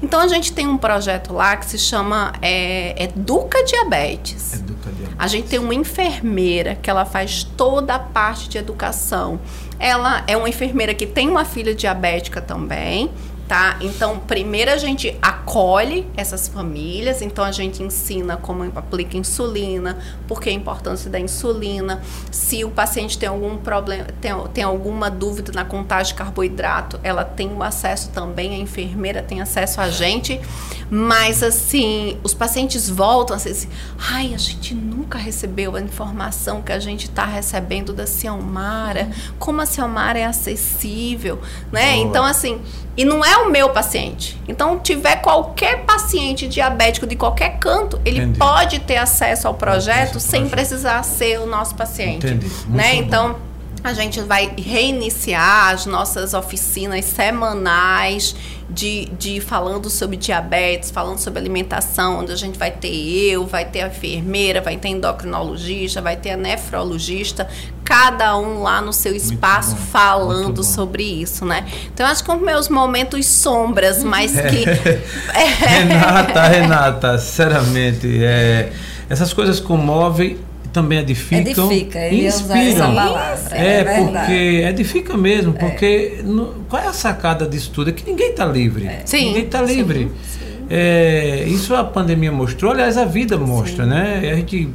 Então a gente tem um projeto lá que se chama é, Educa Diabetes. Educa Diabetes. A gente tem uma enfermeira que ela faz toda a parte de educação. Ela é uma enfermeira que tem uma filha diabética também tá? Então, primeiro a gente acolhe essas famílias, então a gente ensina como aplica insulina, por que a importância da insulina, se o paciente tem algum problema, tem, tem alguma dúvida na contagem de carboidrato, ela tem o acesso também, a enfermeira tem acesso a gente, mas assim, os pacientes voltam assim, ai, a gente nunca recebeu a informação que a gente está recebendo da Ciomara, como a Ciomara é acessível, né? Então, assim, e não é o meu paciente. Então, tiver qualquer paciente diabético de qualquer canto, ele Entendi. pode ter acesso ao projeto sem precisar ser o nosso paciente. Entendi. Né? Então, a gente vai reiniciar as nossas oficinas semanais de, de falando sobre diabetes, falando sobre alimentação, onde a gente vai ter eu, vai ter a enfermeira, vai ter endocrinologista, vai ter a nefrologista, cada um lá no seu espaço falando sobre isso, né? Então acho que com meus momentos sombras, mas que. *laughs* Renata, Renata, sinceramente, é, essas coisas comovem também edificam. Edifica, inspiram. Palavra, é, é porque edifica mesmo, é. porque no, qual é a sacada disso tudo? É que ninguém está livre. É. Sim, ninguém está livre. Sim, sim. É, isso a pandemia mostrou, aliás, a vida mostra, sim. né? A gente,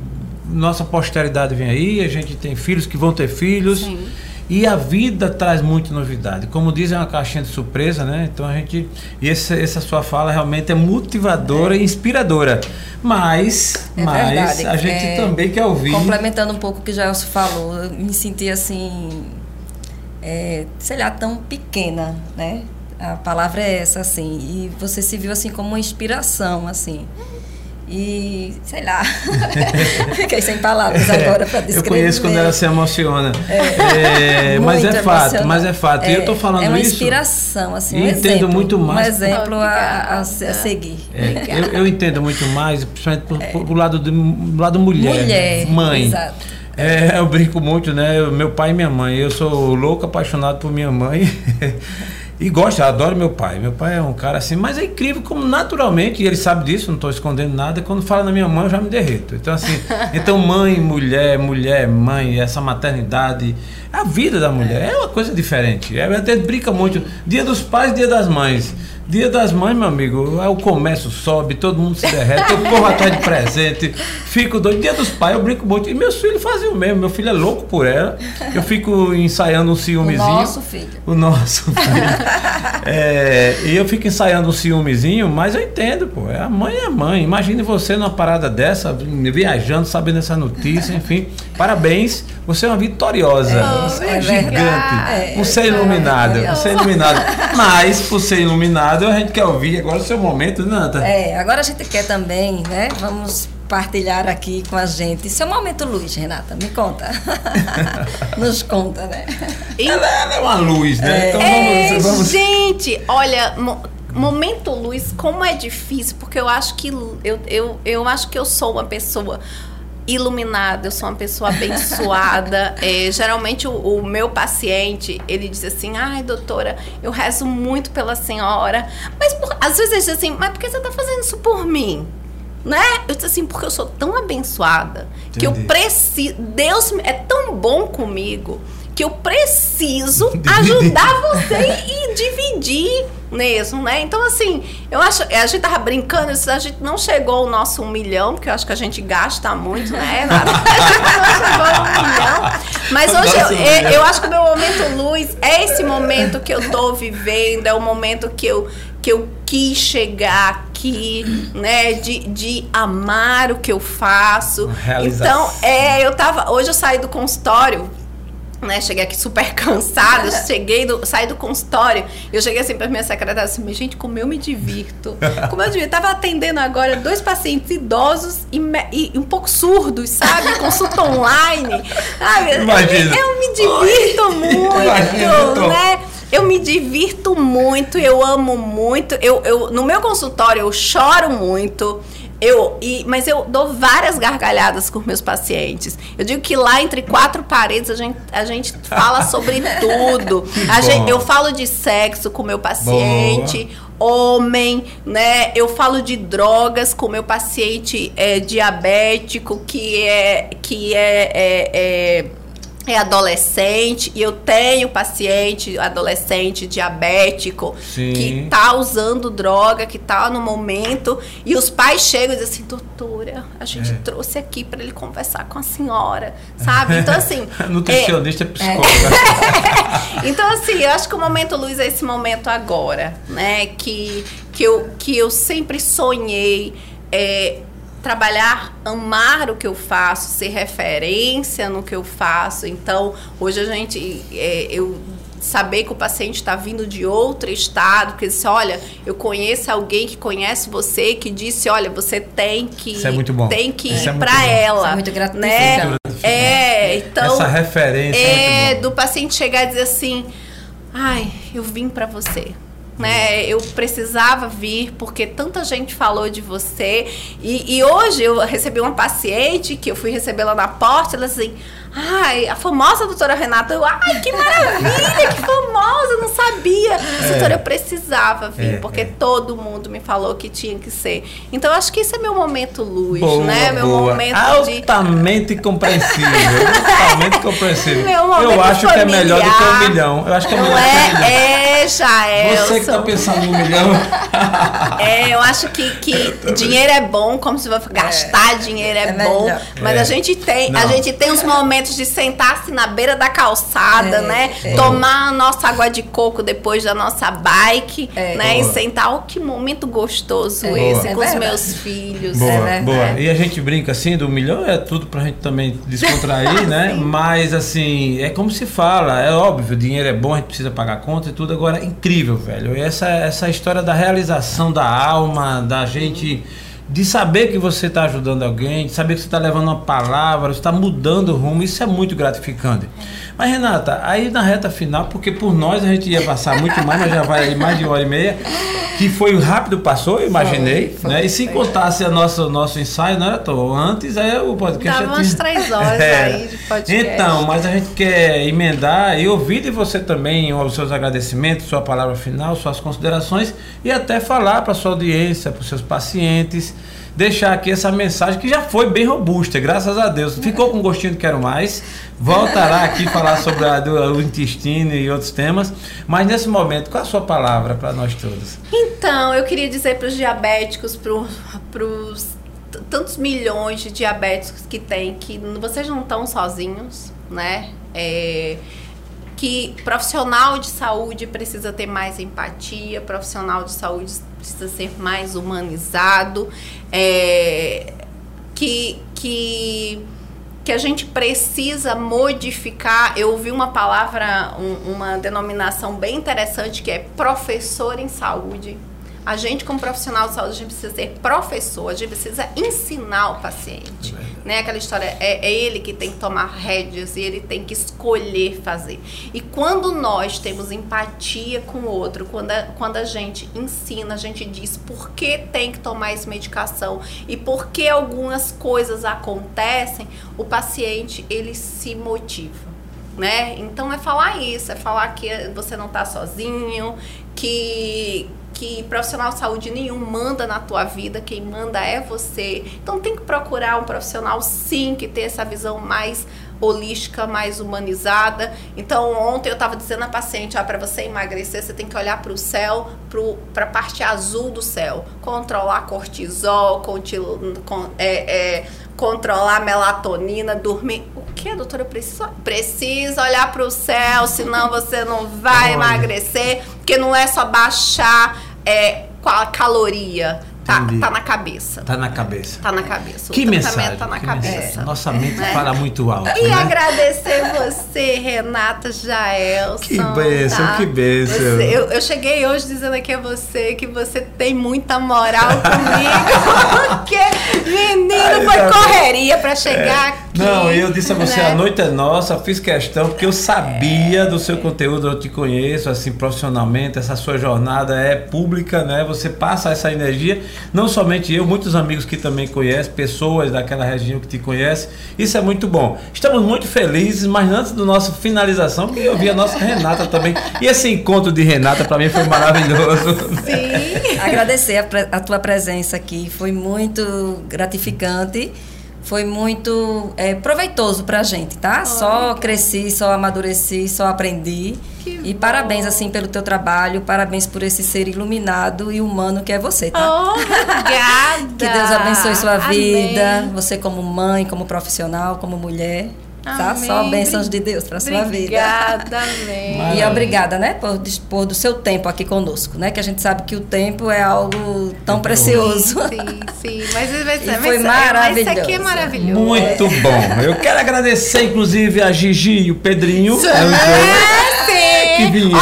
nossa posteridade vem aí, a gente tem filhos que vão ter filhos. Sim. E a vida traz muita novidade. Como dizem, é uma caixinha de surpresa, né? Então a gente. E essa, essa sua fala realmente é motivadora é. e inspiradora. Mas, é mas verdade. a gente é, também quer ouvir. Complementando um pouco o que o Gelson falou, eu me senti assim. É, sei lá, tão pequena, né? A palavra é essa, assim. E você se viu assim como uma inspiração, assim. E, sei lá, *laughs* fiquei sem palavras é, agora para descrever. Eu conheço quando ela se emociona. É, é, *laughs* mas é fato, mas é fato. e eu estou falando isso. É uma inspiração, assim. Um entendo exemplo, muito mais. Um exemplo a, a, a seguir. É, eu, eu, entendo muito mais, principalmente por, lado, do, do lado mulher, mulher mãe. Exato. É, eu brinco muito, né? Meu pai e minha mãe. Eu sou louco, apaixonado por minha mãe. *laughs* E gosto, adoro meu pai. Meu pai é um cara assim, mas é incrível como naturalmente, e ele sabe disso, não estou escondendo nada, quando fala na minha mãe eu já me derreto. Então, assim, *laughs* então mãe, mulher, mulher, mãe, essa maternidade, a vida da mulher é uma coisa diferente. É, até brinca muito. Dia dos pais, dia das mães. Dia das mães, meu amigo, o comércio sobe, todo mundo se derrete, eu corro atrás de presente, fico doido. Dia dos pais, eu brinco muito. E meus filhos fazem o mesmo, meu filho é louco por ela. Eu fico ensaiando um ciúmezinho. O nosso filho. O nosso filho. *laughs* é, e eu fico ensaiando um ciúmezinho, mas eu entendo, pô. É a mãe é a mãe. Imagine você numa parada dessa, viajando, sabendo essa notícia, enfim. Parabéns, você é uma vitoriosa. É, você é, é gigante. É, um ser iluminado. Um ser iluminado. *laughs* Mas, por ser iluminado, a gente quer ouvir agora o seu momento, Nanta. É, agora a gente quer também, né? Vamos partilhar aqui com a gente. Seu momento luz, Renata, me conta. *laughs* Nos conta, né? Ela, ela, é uma luz, né? É. Então vamos, vamos... Gente, olha, momento luz, como é difícil, porque eu acho que eu, eu, eu acho que eu sou uma pessoa iluminada, eu sou uma pessoa abençoada. *laughs* é, geralmente o, o, meu paciente, ele diz assim, ai doutora, eu rezo muito pela senhora, mas por, às vezes ele diz assim, mas por que você está fazendo isso por mim? Né? Eu disse assim, porque eu sou tão abençoada Entendi. que eu preciso. Deus é tão bom comigo que eu preciso ajudar *laughs* você e dividir mesmo, né? Então, assim, eu acho. A gente tava brincando, a gente não chegou ao nosso um milhão, porque eu acho que a gente gasta muito, né? *laughs* Um. Mas hoje eu, eu, eu acho que o meu momento luz é esse momento que eu tô vivendo, é o momento que eu, que eu quis chegar aqui, né? De, de amar o que eu faço. Então, é, eu tava. Hoje eu saí do consultório né, cheguei aqui super *laughs* cansada, *laughs* cheguei do, saí do consultório. Eu cheguei assim para minha secretária assim, gente, como eu me divirto. *laughs* Como eu divirto. Tava atendendo agora dois pacientes idosos e, e, um pouco surdos, sabe? Consulta online. Sabe? Imagina. Eu, eu me divirto muito, Imagina, né? Eu me divirto muito, eu amo muito. Eu, eu, no meu consultório eu choro muito Eu, e, mas eu dou várias gargalhadas com meus pacientes. Eu digo que lá entre quatro paredes a gente, a gente fala sobre *laughs* tudo. A gente, eu falo de sexo com meu paciente. Boa. Homem, né? Eu falo de drogas com meu paciente é, diabético que é que é, é, é é adolescente e eu tenho paciente adolescente diabético Sim. que tá usando droga, que tá no momento e os pais chegam e dizem assim, doutora, a gente é. trouxe aqui para ele conversar com a senhora, sabe? Então assim, *laughs* nutricionista, é, psicóloga. É. *laughs* então assim, eu acho que o momento luz é esse momento agora, né? Que que eu que eu sempre sonhei é, trabalhar, amar o que eu faço, ser referência no que eu faço. Então, hoje a gente, é, eu saber que o paciente está vindo de outro estado, que disse, olha, eu conheço alguém que conhece você, que disse, olha, você tem que Isso é muito bom. tem que Isso ir é para ela, Isso é muito gratificante. Né? É, então essa referência é, é do paciente chegar e dizer assim, ai, eu vim para você né? Eu precisava vir porque tanta gente falou de você. E, e hoje eu recebi uma paciente que eu fui receber lá na porta, ela assim, Ai, a famosa doutora Renata, eu, ai, que maravilha, que famosa, eu não sabia. É. Doutora, eu precisava vir, é, porque é. todo mundo me falou que tinha que ser. Então, eu acho que esse é meu momento luz, boa, né? Meu boa. momento Altamente de... compreensível. altamente compreensível. *laughs* Meu momento eu acho familiar. que é melhor do que um milhão. Eu acho que é melhor não é, que um milhão. É, já é. Você que tá pensando no milhão. *laughs* é, eu acho que, que dinheiro é bom, como se vai gastar é. dinheiro é, é bom. Mas a gente tem, a gente tem os momentos momentos de sentar-se na beira da calçada, é, né? É. Tomar a nossa água de coco depois da nossa bike, é. né? Boa. E sentar. Oh, que momento gostoso é. esse com os meus filhos. Boa, é boa. E a gente brinca assim, do milhão é tudo pra gente também descontrair, *laughs* né? Mas assim, é como se fala, é óbvio, o dinheiro é bom, a gente precisa pagar conta e tudo. Agora, é incrível, velho. E essa, essa história da realização da alma, da gente. Uhum de saber que você está ajudando alguém, de saber que você está levando uma palavra, está mudando o rumo, isso é muito gratificante. Mas, Renata, aí na reta final, porque por nós a gente ia passar muito mais, mas já vai aí mais de uma hora e meia, que foi rápido, passou, eu imaginei, foi, foi, né? E se contasse o nosso, nosso ensaio, não era tão antes, aí o podcast Dava umas três horas *laughs* é. aí de podcast. Então, mas a gente quer emendar e ouvir de você também os seus agradecimentos, sua palavra final, suas considerações e até falar para sua audiência, para os seus pacientes, deixar aqui essa mensagem que já foi bem robusta, graças a Deus. Ficou com gostinho de quero mais. Voltará aqui falar sobre a, do, o intestino e outros temas. Mas nesse momento, qual a sua palavra para nós todos? Então, eu queria dizer para os diabéticos, para os tantos milhões de diabéticos que tem, que vocês não estão sozinhos, né? É, que profissional de saúde precisa ter mais empatia, profissional de saúde precisa ser mais humanizado, é, que, que, que a gente precisa modificar. Eu ouvi uma palavra, um, uma denominação bem interessante que é professor em saúde a gente, como profissional de saúde, a gente precisa ser professor, a gente precisa ensinar o paciente. É né? Aquela história, é, é, ele que tem que tomar rédeas e ele tem que escolher fazer. E quando nós temos empatia com o outro, quando a, quando a gente ensina, a gente diz por que tem que tomar essa medicação e por que algumas coisas acontecem, o paciente, ele se motiva. Né? Então é falar isso, é falar que você não está sozinho, que que profissional de saúde nenhum manda na tua vida, quem manda é você. Então tem que procurar um profissional sim que tenha essa visão mais holística, mais humanizada. Então, ontem eu estava dizendo à paciente, ah, para você emagrecer, você tem que olhar para o céu, para a parte azul do céu. Controlar cortisol, con, é, é, controlar melatonina, dormir. O que, doutora? Precisa, precisa olhar para o céu, senão você não vai emagrecer, porque não é só baixar é, qual a caloria. Tá, tá na cabeça. Tá na cabeça. Tá na cabeça. Que mensagem. Tá na cabeça. Mensagem. Nossa mente é. fala muito alto. E né? agradecer você, Renata Jaelson. Que bênção, tá? que bênção. Você, eu, eu, cheguei hoje dizendo aqui a você que você tem muita moral comigo. *laughs* porque, menino, Ai, foi correto correria para chegar é. Não, eu disse a você, né? a noite é nossa, fiz questão, porque eu sabia do seu conteúdo, eu te conheço, assim, profissionalmente, essa sua jornada é pública, né? Você passa essa energia, não somente eu, muitos amigos que também conhecem, pessoas daquela região que te conhecem, isso é muito bom. Estamos muito felizes, mas antes do nosso finalização, porque eu vi a nossa Renata também, e esse encontro de Renata para mim foi maravilhoso. Sim. Agradecer a, a tua presença aqui, foi muito gratificante foi muito é, proveitoso pra gente, tá? Só cresci, só amadureci, só aprendi. Que e bom. parabéns, assim, pelo teu trabalho, parabéns por esse ser iluminado e humano que é você, tá? Oh, obrigada! *laughs* que Deus abençoe sua vida, Amém. você como mãe, como profissional, como mulher. Tá? Só bênçãos de Deus para sua vida. Obrigada, amém. *laughs* E obrigada, né, por dispor do seu tempo aqui conosco, né? Que a gente sabe que o tempo é algo tão precioso. Sim, sim. Mas, mas, *laughs* mas foi maravilhoso. Isso aqui é maravilhoso. Muito bom. Eu quero agradecer, inclusive, a Gigi e o Pedrinho. Sim. É, sim. Que vieram.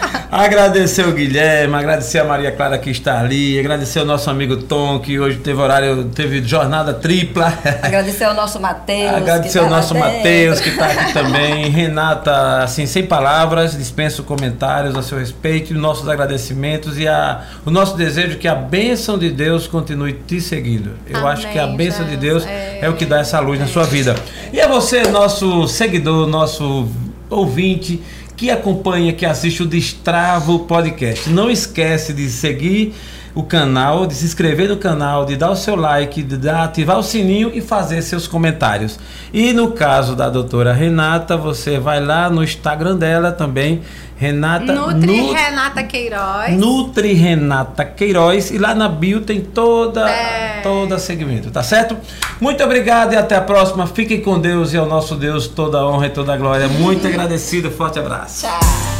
*laughs* Agradecer o Guilherme, agradecer a Maria Clara que está ali, agradecer o nosso amigo Tom, que hoje teve horário, teve jornada tripla. Agradecer ao nosso Matheus. Agradecer ao nosso Matheus, que está aqui também. *laughs* Renata, assim, sem palavras, dispenso comentários a seu respeito, nossos agradecimentos e a, o nosso desejo que a bênção de Deus continue te seguindo. Eu Amém, acho que a bênção de Deus é... é o que dá essa luz na sua vida. E a você, nosso seguidor, nosso ouvinte que acompanha, que assiste o Destravo Podcast. Não esquece de seguir o canal, de se inscrever no canal, de dar o seu like, de dar, ativar o sininho e fazer seus comentários. E no caso da doutora Renata, você vai lá no Instagram dela também, Renata Nutri Nut, Renata Queiroz. Nutri Renata Queiroz e lá na bio tem toda é. toda segmento, tá certo? Muito obrigado e até a próxima. Fiquem com Deus e ao nosso Deus toda a honra e toda a glória. Muito agradecido, forte abraço. Tchau.